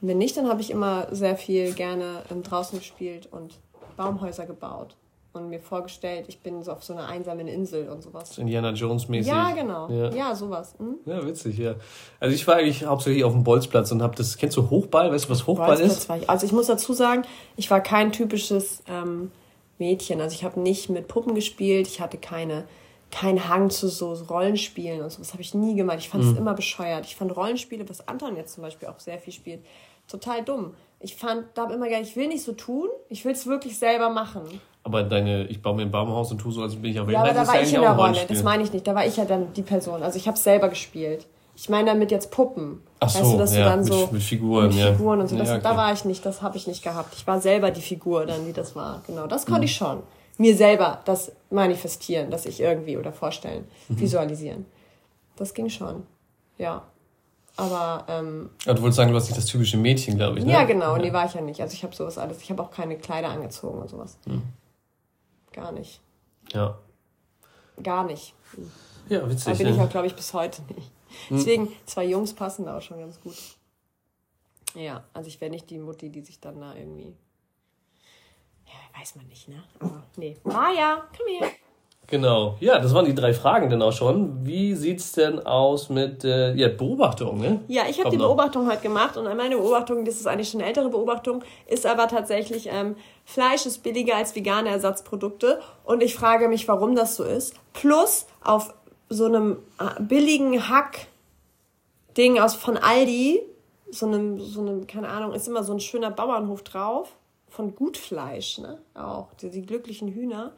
Speaker 1: wenn nicht, dann habe ich immer sehr viel gerne ähm, draußen gespielt und Baumhäuser gebaut und mir vorgestellt, ich bin so auf so einer einsamen Insel und sowas. Indiana Jones mäßig.
Speaker 2: Ja, genau. Ja, ja sowas. Hm?
Speaker 1: Ja, witzig, ja. Also ich war eigentlich hauptsächlich auf dem Bolzplatz und habe das, kennst du Hochball? Weißt du, was Hochball ist?
Speaker 2: War ich. Also ich muss dazu sagen, ich war kein typisches ähm, Mädchen. Also ich habe nicht mit Puppen gespielt, ich hatte keine keinen Hang zu so Rollenspielen und so. Das habe ich nie gemacht. Ich fand es mhm. immer bescheuert. Ich fand Rollenspiele, was Anton jetzt zum Beispiel auch sehr viel spielt, total dumm. Ich fand, da habe immer gedacht, ich will nicht so tun, ich will es wirklich selber machen.
Speaker 1: Aber deine, ich baue mir ein Baumhaus und tue so, als bin ich auf Ja, aber da
Speaker 2: war ich in der Rolle, das meine ich nicht. Da war ich ja dann die Person. Also ich habe selber gespielt. Ich meine damit jetzt Puppen. Ach so, weißt du, dass ja, du dann so mit, mit Figuren, mit Figuren ja. und so. Das, ja, okay. Da war ich nicht, das habe ich nicht gehabt. Ich war selber die Figur dann, die das war. Genau, das konnte mhm. ich schon mir selber das manifestieren, dass ich irgendwie oder vorstellen, mhm. visualisieren. Das ging schon. Ja. Aber. Ähm,
Speaker 1: ja, du wolltest sagen, du warst nicht das typische Mädchen, glaube ich.
Speaker 2: Ne? Ja, genau. Ja. Nee, war ich ja nicht. Also ich habe sowas alles. Ich habe auch keine Kleider angezogen und sowas. Mhm. Gar nicht. Ja. Gar nicht. Ja, witzig. Da bin ja. ich auch, glaube ich, bis heute nicht. Mhm. Deswegen, zwei Jungs passen da auch schon ganz gut. Ja, also ich wäre nicht die Mutti, die sich dann da irgendwie ja, weiß man nicht, ne? Aber nee. Maja, komm her.
Speaker 1: Genau. Ja, das waren die drei Fragen dann auch schon. Wie sieht's denn aus mit äh, ja, Beobachtung? Ne?
Speaker 2: Ja, ich habe die Beobachtung heute gemacht und meine Beobachtung, das ist eigentlich schon eine ältere Beobachtung, ist aber tatsächlich, ähm, Fleisch ist billiger als vegane Ersatzprodukte und ich frage mich, warum das so ist. Plus auf so einem äh, billigen Hack-Ding aus von Aldi, so einem, so einem, keine Ahnung, ist immer so ein schöner Bauernhof drauf von Gutfleisch, ne? Auch die, die glücklichen Hühner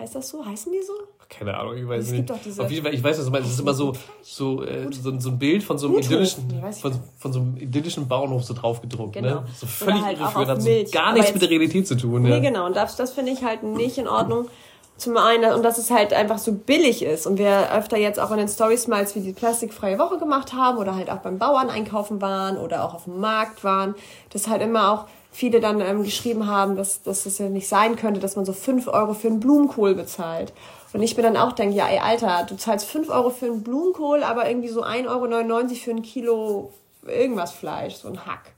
Speaker 2: Heißt das so? Heißen die so?
Speaker 1: Keine Ahnung, ich weiß es nicht. Auf jeden Fall, ich weiß, was du meinst. Es ist immer so, so, äh, so, so, ein Bild von so einem idyllischen, von, von, so einem idyllischen Bauernhof so draufgedruckt. Ne? Genau. Ne? So völlig halt irreführend, hat so gar nichts mit der Realität zu tun.
Speaker 2: Nee, ja. genau. Und das, das finde ich halt nicht in Ordnung. Zum einen, und dass es halt einfach so billig ist. Und wir öfter jetzt auch in den Stories mal, als wir die plastikfreie Woche gemacht haben oder halt auch beim Bauern einkaufen waren oder auch auf dem Markt waren, dass halt immer auch viele dann ähm, geschrieben haben, dass, dass das ja nicht sein könnte, dass man so fünf Euro für einen Blumenkohl bezahlt. Und ich mir dann auch denke, ja, ey, Alter, du zahlst fünf Euro für einen Blumenkohl, aber irgendwie so 1,99 Euro für ein Kilo irgendwas Fleisch, so ein Hack.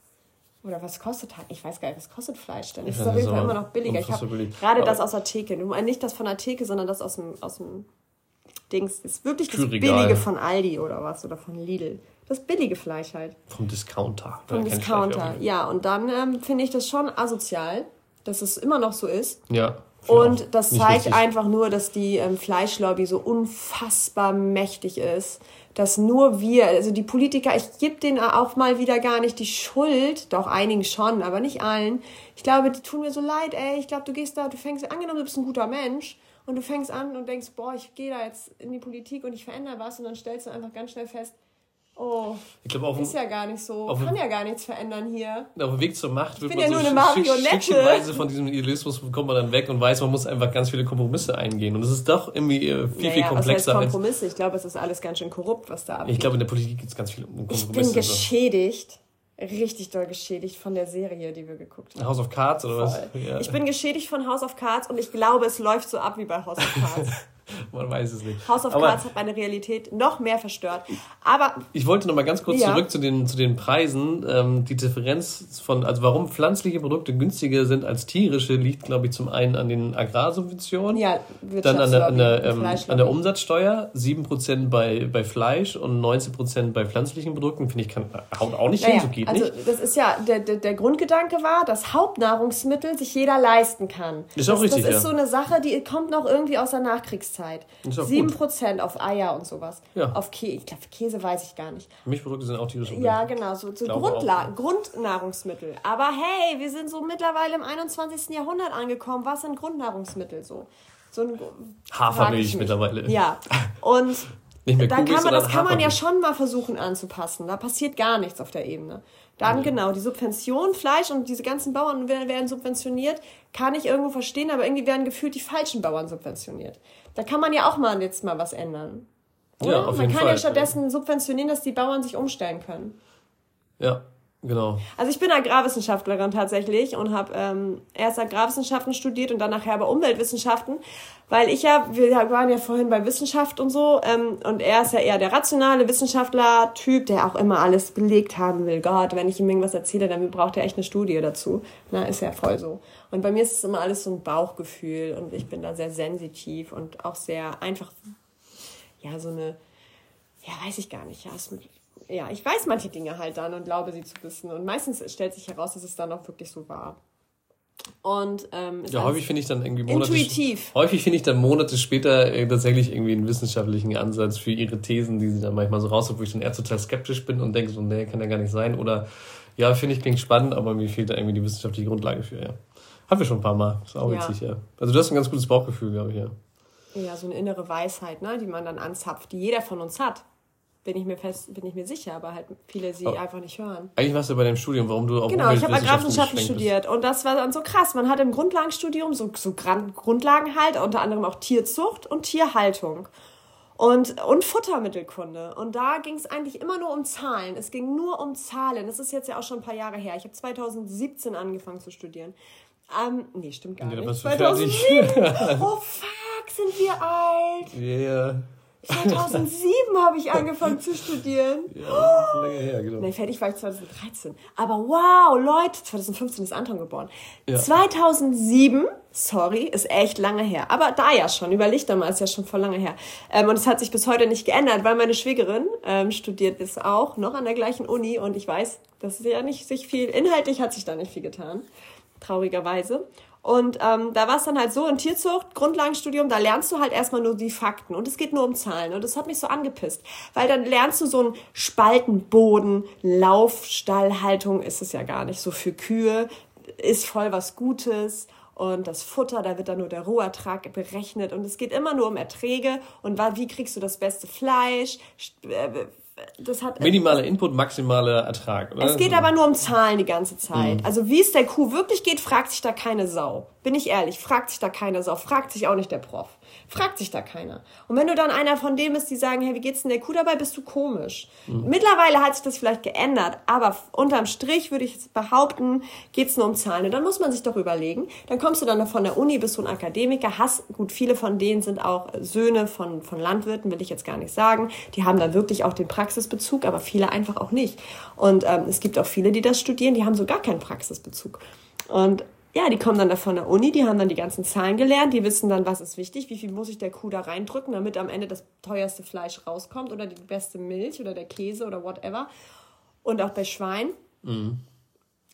Speaker 2: Oder was kostet Hack? Ich weiß gar nicht, was kostet Fleisch denn? Es ist auf jeden Fall immer noch billiger. Ich habe gerade das aus der Theke. Nicht das von der Theke, sondern das aus dem, aus dem Dings. Das ist wirklich das Billige von Aldi oder was oder von Lidl. Das billige Fleisch halt.
Speaker 1: Vom Discounter.
Speaker 2: Vom Discounter, ja. Und dann ähm, finde ich das schon asozial, dass es immer noch so ist. Ja. Und das zeigt richtig. einfach nur, dass die ähm, Fleischlobby so unfassbar mächtig ist, dass nur wir, also die Politiker, ich gebe denen auch mal wieder gar nicht die Schuld, doch einigen schon, aber nicht allen. Ich glaube, die tun mir so leid, ey. Ich glaube, du gehst da, du fängst, angenommen, du bist ein guter Mensch und du fängst an und denkst, boah, ich gehe da jetzt in die Politik und ich verändere was und dann stellst du einfach ganz schnell fest, Oh, ich glaube auf ist ja gar nicht so, kann ja gar nichts verändern hier.
Speaker 1: Auf dem Weg zur Macht wird man ja so nur eine Marionette. Von diesem Idealismus kommt man dann weg und weiß, man muss einfach ganz viele Kompromisse eingehen. Und es ist doch irgendwie äh, viel, naja, viel komplexer.
Speaker 2: Heißt Kompromisse? Ich glaube, es ist alles ganz schön korrupt, was da
Speaker 1: abgeht. Ich glaube, in der Politik gibt es ganz viele
Speaker 2: Kompromisse. Ich bin geschädigt richtig doll geschädigt von der Serie, die wir geguckt
Speaker 1: haben. House of Cards oder was?
Speaker 2: Ja. Ich bin geschädigt von House of Cards und ich glaube, es läuft so ab wie bei House of Cards.
Speaker 1: Man weiß es nicht.
Speaker 2: House of Aber Cards hat meine Realität noch mehr verstört. Aber
Speaker 1: ich wollte noch mal ganz kurz ja. zurück zu den, zu den Preisen. Ähm, die Differenz von, also warum pflanzliche Produkte günstiger sind als tierische, liegt, glaube ich, zum einen an den Agrarsubventionen, ja, dann an der, an der, ähm, an der Umsatzsteuer, 7% bei, bei Fleisch und 19% bei pflanzlichen Produkten, finde ich, kann, haut auch nicht naja, hin, so
Speaker 2: geht also, nicht. Das ist ja, der, der, der Grundgedanke war, dass Hauptnahrungsmittel sich jeder leisten kann. Ist auch das, richtig, Das ist ja. so eine Sache, die kommt noch irgendwie aus der Nachkriegszeit. Zeit. 7% auf Eier und sowas. Ja. Auf Käse, ich glaube, Käse weiß ich gar nicht.
Speaker 1: Milchprodukte sind auch tierische
Speaker 2: Ja, genau, so, so Grundla Grundnahrungsmittel. Aber hey, wir sind so mittlerweile im 21. Jahrhundert angekommen. Was sind Grundnahrungsmittel so? so ein, Hafermilch mittlerweile. Ja. Und da kann man, das kann man ja schon mal versuchen anzupassen. Da passiert gar nichts auf der Ebene. Dann ja. genau, die Subvention, Fleisch und diese ganzen Bauern werden subventioniert, kann ich irgendwo verstehen, aber irgendwie werden gefühlt die falschen Bauern subventioniert. Da kann man ja auch mal jetzt mal was ändern. Oder? Ja, auf man jeden kann Fall. ja stattdessen subventionieren, dass die Bauern sich umstellen können.
Speaker 1: Ja, genau.
Speaker 2: Also ich bin Agrarwissenschaftlerin tatsächlich und habe ähm, erst Agrarwissenschaften studiert und dann nachher aber Umweltwissenschaften, weil ich ja, wir waren ja vorhin bei Wissenschaft und so ähm, und er ist ja eher der rationale Wissenschaftler-Typ, der auch immer alles belegt haben will. Gott, wenn ich ihm irgendwas erzähle, dann braucht er echt eine Studie dazu. Na, ist ja voll so. Und bei mir ist es immer alles so ein Bauchgefühl und ich bin da sehr sensitiv und auch sehr einfach, ja, so eine, ja, weiß ich gar nicht, ja, es, ja, ich weiß manche Dinge halt dann und glaube sie zu wissen. Und meistens stellt sich heraus, dass es dann auch wirklich so war. Und ähm,
Speaker 1: ja, häufig finde ich dann irgendwie Monate intuitiv. Häufig finde ich dann Monate später äh, tatsächlich irgendwie einen wissenschaftlichen Ansatz für ihre Thesen, die sie dann manchmal so rausholt, wo ich dann eher total skeptisch bin und denke so, nee, kann ja gar nicht sein. Oder ja, finde ich klingt spannend, aber mir fehlt da irgendwie die wissenschaftliche Grundlage für, ja. Haben wir schon ein paar Mal. Ist auch ja. witzig, ja. Also du hast ein ganz gutes Bauchgefühl, glaube ich, ja.
Speaker 2: Ja, so eine innere Weisheit, ne, die man dann anzapft, die jeder von uns hat. Bin ich mir fest, bin ich mir sicher, aber halt viele sie aber einfach nicht hören.
Speaker 1: Eigentlich warst du bei deinem Studium, warum du auch
Speaker 2: Genau, ich habe Agrarwissenschaften studiert und das war dann so krass. Man hat im Grundlagenstudium so, so Grundlagen halt, unter anderem auch Tierzucht und Tierhaltung und, und Futtermittelkunde. Und da ging es eigentlich immer nur um Zahlen. Es ging nur um Zahlen. Das ist jetzt ja auch schon ein paar Jahre her. Ich habe 2017 angefangen zu studieren. Ähm, nee, stimmt gar nee, nicht. 2007. oh fuck, sind wir alt. Yeah. 2007 habe ich angefangen zu studieren. Ja, ist länger her, genau. Nee, fertig war ich 2013. Aber wow, Leute, 2015 ist Anton geboren. Ja. 2007, sorry, ist echt lange her. Aber da ja schon, überleg doch mal, ist ja schon voll lange her. Ähm, und es hat sich bis heute nicht geändert, weil meine Schwägerin ähm, studiert es auch noch an der gleichen Uni und ich weiß, das ist ja nicht sich viel, inhaltlich hat sich da nicht viel getan traurigerweise. Und ähm, da war es dann halt so, in Tierzucht, Grundlagenstudium, da lernst du halt erstmal nur die Fakten. Und es geht nur um Zahlen. Und das hat mich so angepisst, weil dann lernst du so einen Spaltenboden, Laufstallhaltung ist es ja gar nicht so für Kühe, ist voll was Gutes. Und das Futter, da wird dann nur der Rohertrag berechnet. Und es geht immer nur um Erträge. Und wie kriegst du das beste Fleisch, äh,
Speaker 1: das hat. Minimaler Input, maximaler Ertrag,
Speaker 2: oder? Es geht aber nur um Zahlen die ganze Zeit. Mhm. Also wie es der Kuh wirklich geht, fragt sich da keine Sau. Bin ich ehrlich, fragt sich da keine Sau, fragt sich auch nicht der Prof. Fragt sich da keiner. Und wenn du dann einer von dem bist, die sagen, hey, wie geht's denn der Kuh dabei, bist du komisch. Mhm. Mittlerweile hat sich das vielleicht geändert, aber unterm Strich würde ich jetzt behaupten, geht's nur um Zahlen. Und dann muss man sich doch überlegen, dann kommst du dann von der Uni, bist du ein Akademiker, hast, gut, viele von denen sind auch Söhne von, von Landwirten, will ich jetzt gar nicht sagen. Die haben dann wirklich auch den Praxisbezug, aber viele einfach auch nicht. Und ähm, es gibt auch viele, die das studieren, die haben so gar keinen Praxisbezug. Und ja, die kommen dann da von der Uni, die haben dann die ganzen Zahlen gelernt, die wissen dann, was ist wichtig, wie viel muss ich der Kuh da reindrücken, damit am Ende das teuerste Fleisch rauskommt oder die beste Milch oder der Käse oder whatever. Und auch bei Schwein. Mhm.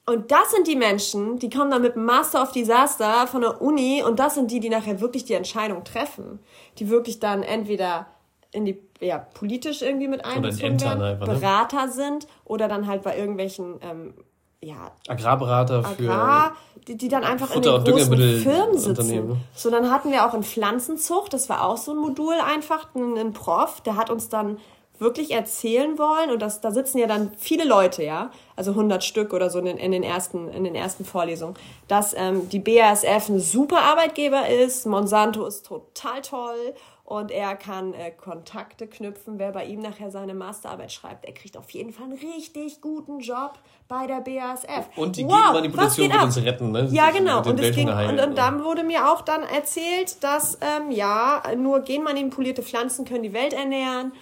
Speaker 2: Und das sind die Menschen, die kommen dann mit dem Master of Disaster von der Uni und das sind die, die nachher wirklich die Entscheidung treffen. Die wirklich dann entweder in die, ja, politisch irgendwie mit einbezogen werden, ne? Berater sind oder dann halt bei irgendwelchen ähm, ja, Agrarberater für Agrar, die, die dann einfach Futter in den großen Firmen sitzen. So, dann hatten wir auch in Pflanzenzucht, das war auch so ein Modul einfach, ein, Prof, der hat uns dann wirklich erzählen wollen. Und das, da sitzen ja dann viele Leute, ja, also 100 Stück oder so in den, in den ersten, in den ersten Vorlesungen, dass ähm, die BASF ein super Arbeitgeber ist, Monsanto ist total toll und er kann äh, Kontakte knüpfen, wer bei ihm nachher seine Masterarbeit schreibt. Er kriegt auf jeden Fall einen richtig guten Job bei der BASF. Und die wow, Genmanipulation wird uns retten, ne? Ja, genau. Und, es ging, und, und dann wurde mir auch dann erzählt, dass ähm, ja, nur genmanipulierte Pflanzen können die Welt ernähren.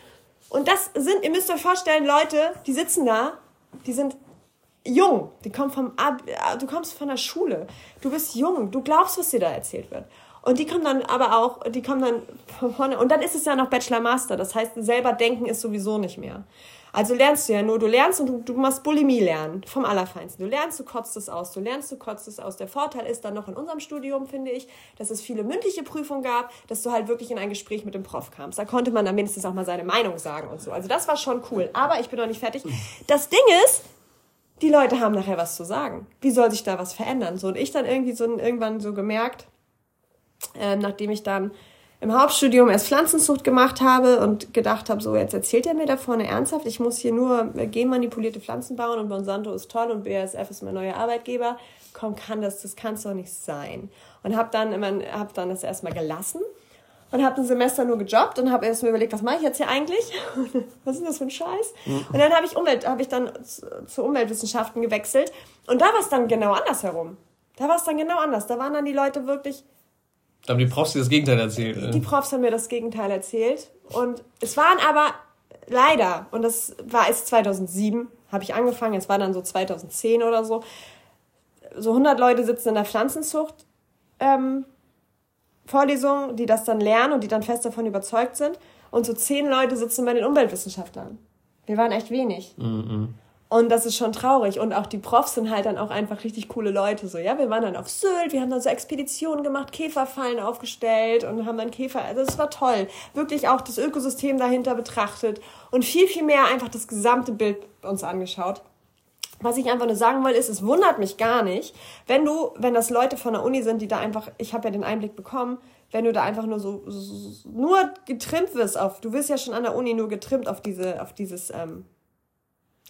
Speaker 2: Und das sind, ihr müsst euch vorstellen, Leute, die sitzen da, die sind jung, die kommen vom Ab du kommst von der Schule, du bist jung, du glaubst, was dir da erzählt wird. Und die kommen dann aber auch, die kommen dann von vorne. Und dann ist es ja noch Bachelor Master. Das heißt, selber denken ist sowieso nicht mehr. Also lernst du ja nur, du lernst und du, du machst Bulimie lernen, vom Allerfeinsten. Du lernst, du kotzt es aus, du lernst, du kotzt es aus. Der Vorteil ist dann noch in unserem Studium, finde ich, dass es viele mündliche Prüfungen gab, dass du halt wirklich in ein Gespräch mit dem Prof kamst. Da konnte man dann mindestens auch mal seine Meinung sagen und so. Also das war schon cool. Aber ich bin noch nicht fertig. Das Ding ist, die Leute haben nachher was zu sagen. Wie soll sich da was verändern? So, und ich dann irgendwie so irgendwann so gemerkt, äh, nachdem ich dann im Hauptstudium erst Pflanzenzucht gemacht habe und gedacht habe, so jetzt erzählt er mir da vorne ernsthaft, ich muss hier nur genmanipulierte Pflanzen bauen und Monsanto ist toll und BASF ist mein neuer Arbeitgeber. Komm, kann das, das kann es doch nicht sein. Und habe dann immer, habe dann das erstmal gelassen und habe ein Semester nur gejobbt und habe erst mir überlegt, was mache ich jetzt hier eigentlich? was ist das für ein Scheiß? Mhm. Und dann habe ich Umwelt, habe ich dann zu, zu Umweltwissenschaften gewechselt und da war es dann genau andersherum. Da war es dann genau anders. Da waren dann die Leute wirklich
Speaker 1: da haben die Profs dir das Gegenteil erzählt.
Speaker 2: Die, die Profs haben mir das Gegenteil erzählt. Und es waren aber leider, und das war es 2007, habe ich angefangen, es war dann so 2010 oder so, so 100 Leute sitzen in der Pflanzenzucht ähm, Vorlesung, die das dann lernen und die dann fest davon überzeugt sind. Und so 10 Leute sitzen bei den Umweltwissenschaftlern. Wir waren echt wenig. Mhm. Und das ist schon traurig. Und auch die Profs sind halt dann auch einfach richtig coole Leute. So, ja, wir waren dann auf Sylt, wir haben dann so Expeditionen gemacht, Käferfallen aufgestellt und haben dann Käfer. Also es war toll. Wirklich auch das Ökosystem dahinter betrachtet und viel, viel mehr einfach das gesamte Bild uns angeschaut. Was ich einfach nur sagen will, ist, es wundert mich gar nicht, wenn du, wenn das Leute von der Uni sind, die da einfach, ich habe ja den Einblick bekommen, wenn du da einfach nur so, so, nur getrimmt wirst auf, du wirst ja schon an der Uni nur getrimmt auf diese, auf dieses ähm,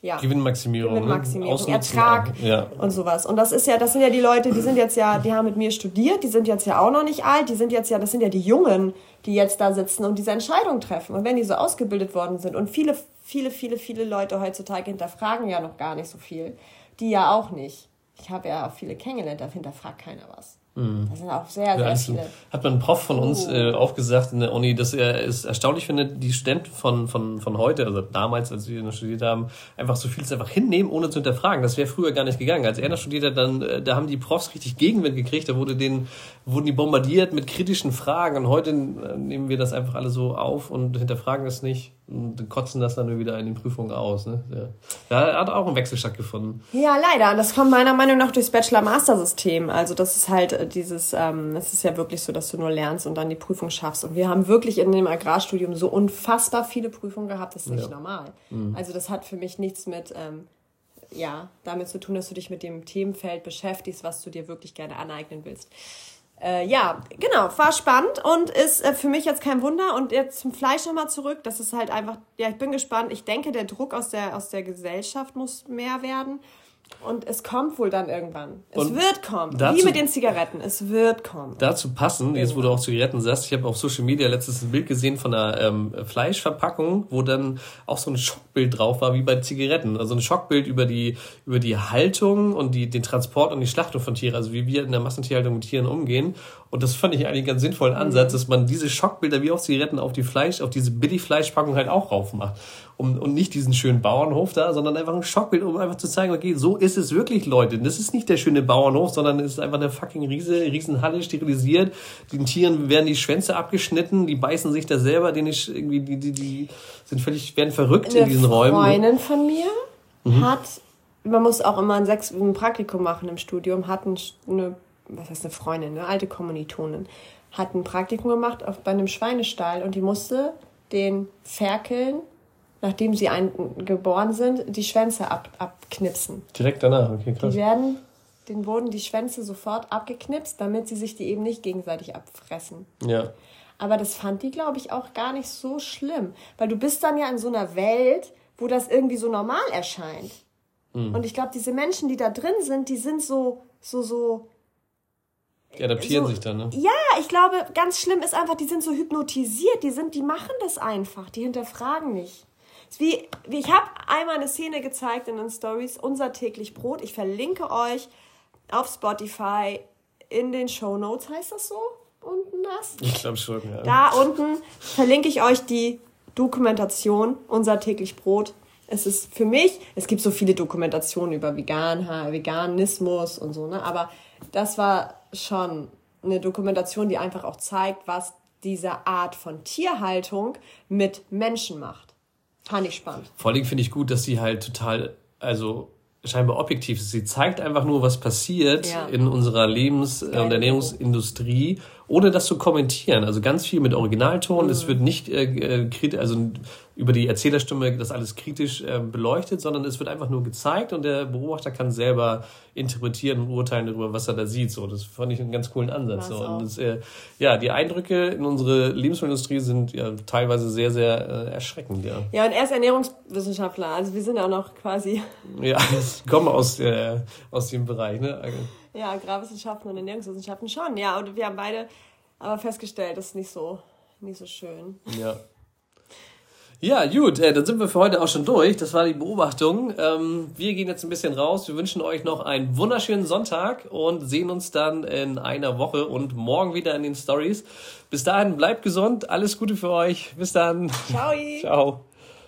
Speaker 2: ja. Gewinnmaximierung. Ne? Gewinnmaximierung, ne? Ertrag ja. und sowas. Und das ist ja, das sind ja die Leute, die sind jetzt ja, die haben mit mir studiert, die sind jetzt ja auch noch nicht alt, die sind jetzt ja, das sind ja die Jungen, die jetzt da sitzen und diese Entscheidung treffen. Und wenn die so ausgebildet worden sind und viele, viele, viele, viele Leute heutzutage hinterfragen ja noch gar nicht so viel, die ja auch nicht. Ich habe ja auch viele kennengelernt, da hinterfragt keiner was. Mhm. Das sind auch sehr, sehr
Speaker 1: viele. Hat man ein Prof von uns oh. äh, auch gesagt in der Uni, dass er es erstaunlich findet, die Studenten von, von, von heute, also damals, als wir noch studiert haben, einfach so vieles einfach hinnehmen, ohne zu hinterfragen. Das wäre früher gar nicht gegangen. Als er noch studiert hat, dann, äh, da haben die Profs richtig Gegenwind gekriegt, da wurde denen, wurden die bombardiert mit kritischen Fragen und heute äh, nehmen wir das einfach alle so auf und hinterfragen es nicht und kotzen das dann wieder in den Prüfungen aus. Ne? Ja. Da hat auch ein Wechsel stattgefunden.
Speaker 2: Ja, leider. Und das kommt meiner Meinung nach durchs Bachelor-Master-System. Also das ist halt äh, dieses, ähm, es ist ja wirklich so, dass du nur lernst und dann die Prüfung schaffst. Und wir haben wirklich in dem Agrarstudium so unfassbar viele Prüfungen gehabt, das ist nicht ja. normal. Mhm. Also das hat für mich nichts mit ähm, ja damit zu tun, dass du dich mit dem Themenfeld beschäftigst, was du dir wirklich gerne aneignen willst. Äh, ja, genau, war spannend und ist äh, für mich jetzt kein Wunder. Und jetzt zum Fleisch nochmal zurück. Das ist halt einfach, ja, ich bin gespannt. Ich denke, der Druck aus der, aus der Gesellschaft muss mehr werden. Und es kommt wohl dann irgendwann. Es und wird kommen. Dazu, Wie mit den Zigaretten. Es wird kommen.
Speaker 1: Dazu passen, jetzt wo du auch Zigaretten sagst, ich habe auf Social Media letztens ein Bild gesehen von einer ähm, Fleischverpackung, wo dann auch so ein Schockbild drauf war, wie bei Zigaretten. Also ein Schockbild über die, über die Haltung und die, den Transport und die Schlachtung von Tieren, also wie wir in der Massentierhaltung mit Tieren umgehen. Und das fand ich eigentlich einen ganz sinnvollen Ansatz, mhm. dass man diese Schockbilder wie auch Zigaretten auf die Fleisch, auf diese Billig-Fleischpackung halt auch raufmacht. Um, und nicht diesen schönen Bauernhof da, sondern einfach ein Schockbild, um einfach zu zeigen, okay, so ist es wirklich, Leute. Das ist nicht der schöne Bauernhof, sondern es ist einfach eine fucking Riese, Riesenhalle sterilisiert. Den Tieren werden die Schwänze abgeschnitten, die beißen sich da selber, denen ich irgendwie, die, die, die sind völlig, werden verrückt eine in diesen Räumen.
Speaker 2: Eine Freundin von mir mhm. hat, man muss auch immer ein, Sex, ein Praktikum machen im Studium, hat eine was heißt eine Freundin, eine alte Kommilitonin, hat ein Praktikum gemacht auf, bei einem Schweinestall und die musste den Ferkeln, nachdem sie ein, geboren sind, die Schwänze ab, abknipsen.
Speaker 1: Direkt danach, okay, krass.
Speaker 2: Die werden, denen wurden die Schwänze sofort abgeknipst, damit sie sich die eben nicht gegenseitig abfressen. Ja. Aber das fand die, glaube ich, auch gar nicht so schlimm, weil du bist dann ja in so einer Welt, wo das irgendwie so normal erscheint. Mhm. Und ich glaube, diese Menschen, die da drin sind, die sind so, so, so
Speaker 1: die adaptieren so, sich dann, ne?
Speaker 2: Ja, ich glaube, ganz schlimm ist einfach, die sind so hypnotisiert, die sind, die machen das einfach, die hinterfragen nicht. Wie, wie ich habe einmal eine Szene gezeigt in den Stories, unser täglich Brot. Ich verlinke euch auf Spotify in den Show Notes, heißt das so? Unten das? Ich glaube schon, ja. Da unten verlinke ich euch die Dokumentation Unser täglich Brot. Es ist für mich, es gibt so viele Dokumentationen über Vegan, Veganismus und so, ne? Aber das war schon eine Dokumentation, die einfach auch zeigt, was diese Art von Tierhaltung mit Menschen macht. Fand ich spannend.
Speaker 1: Vor allem finde ich gut, dass sie halt total, also scheinbar objektiv ist. Sie zeigt einfach nur, was passiert ja. in unserer Lebens- und Ernährungsindustrie ohne das zu kommentieren. Also ganz viel mit Originalton. Mhm. Es wird nicht äh, äh also über die Erzählerstimme das alles kritisch äh, beleuchtet, sondern es wird einfach nur gezeigt und der Beobachter kann selber interpretieren und urteilen darüber, was er da sieht. So, das fand ich einen ganz coolen Ansatz. So. Und das, äh, ja, die Eindrücke in unsere Lebensmittelindustrie sind ja teilweise sehr, sehr äh, erschreckend. Ja.
Speaker 2: ja, und er ist Ernährungswissenschaftler. Also wir sind ja auch noch quasi.
Speaker 1: Ja, ich komme aus, äh, aus dem Bereich. Ne?
Speaker 2: Ja, Agrarwissenschaften und Ernährungswissenschaften schon. Ja, und wir haben beide aber festgestellt, das ist nicht so, nicht so schön.
Speaker 1: Ja. Ja, gut, äh, dann sind wir für heute auch schon durch. Das war die Beobachtung. Ähm, wir gehen jetzt ein bisschen raus. Wir wünschen euch noch einen wunderschönen Sonntag und sehen uns dann in einer Woche und morgen wieder in den Stories. Bis dahin, bleibt gesund, alles Gute für euch. Bis dann. Ciao. Ciao.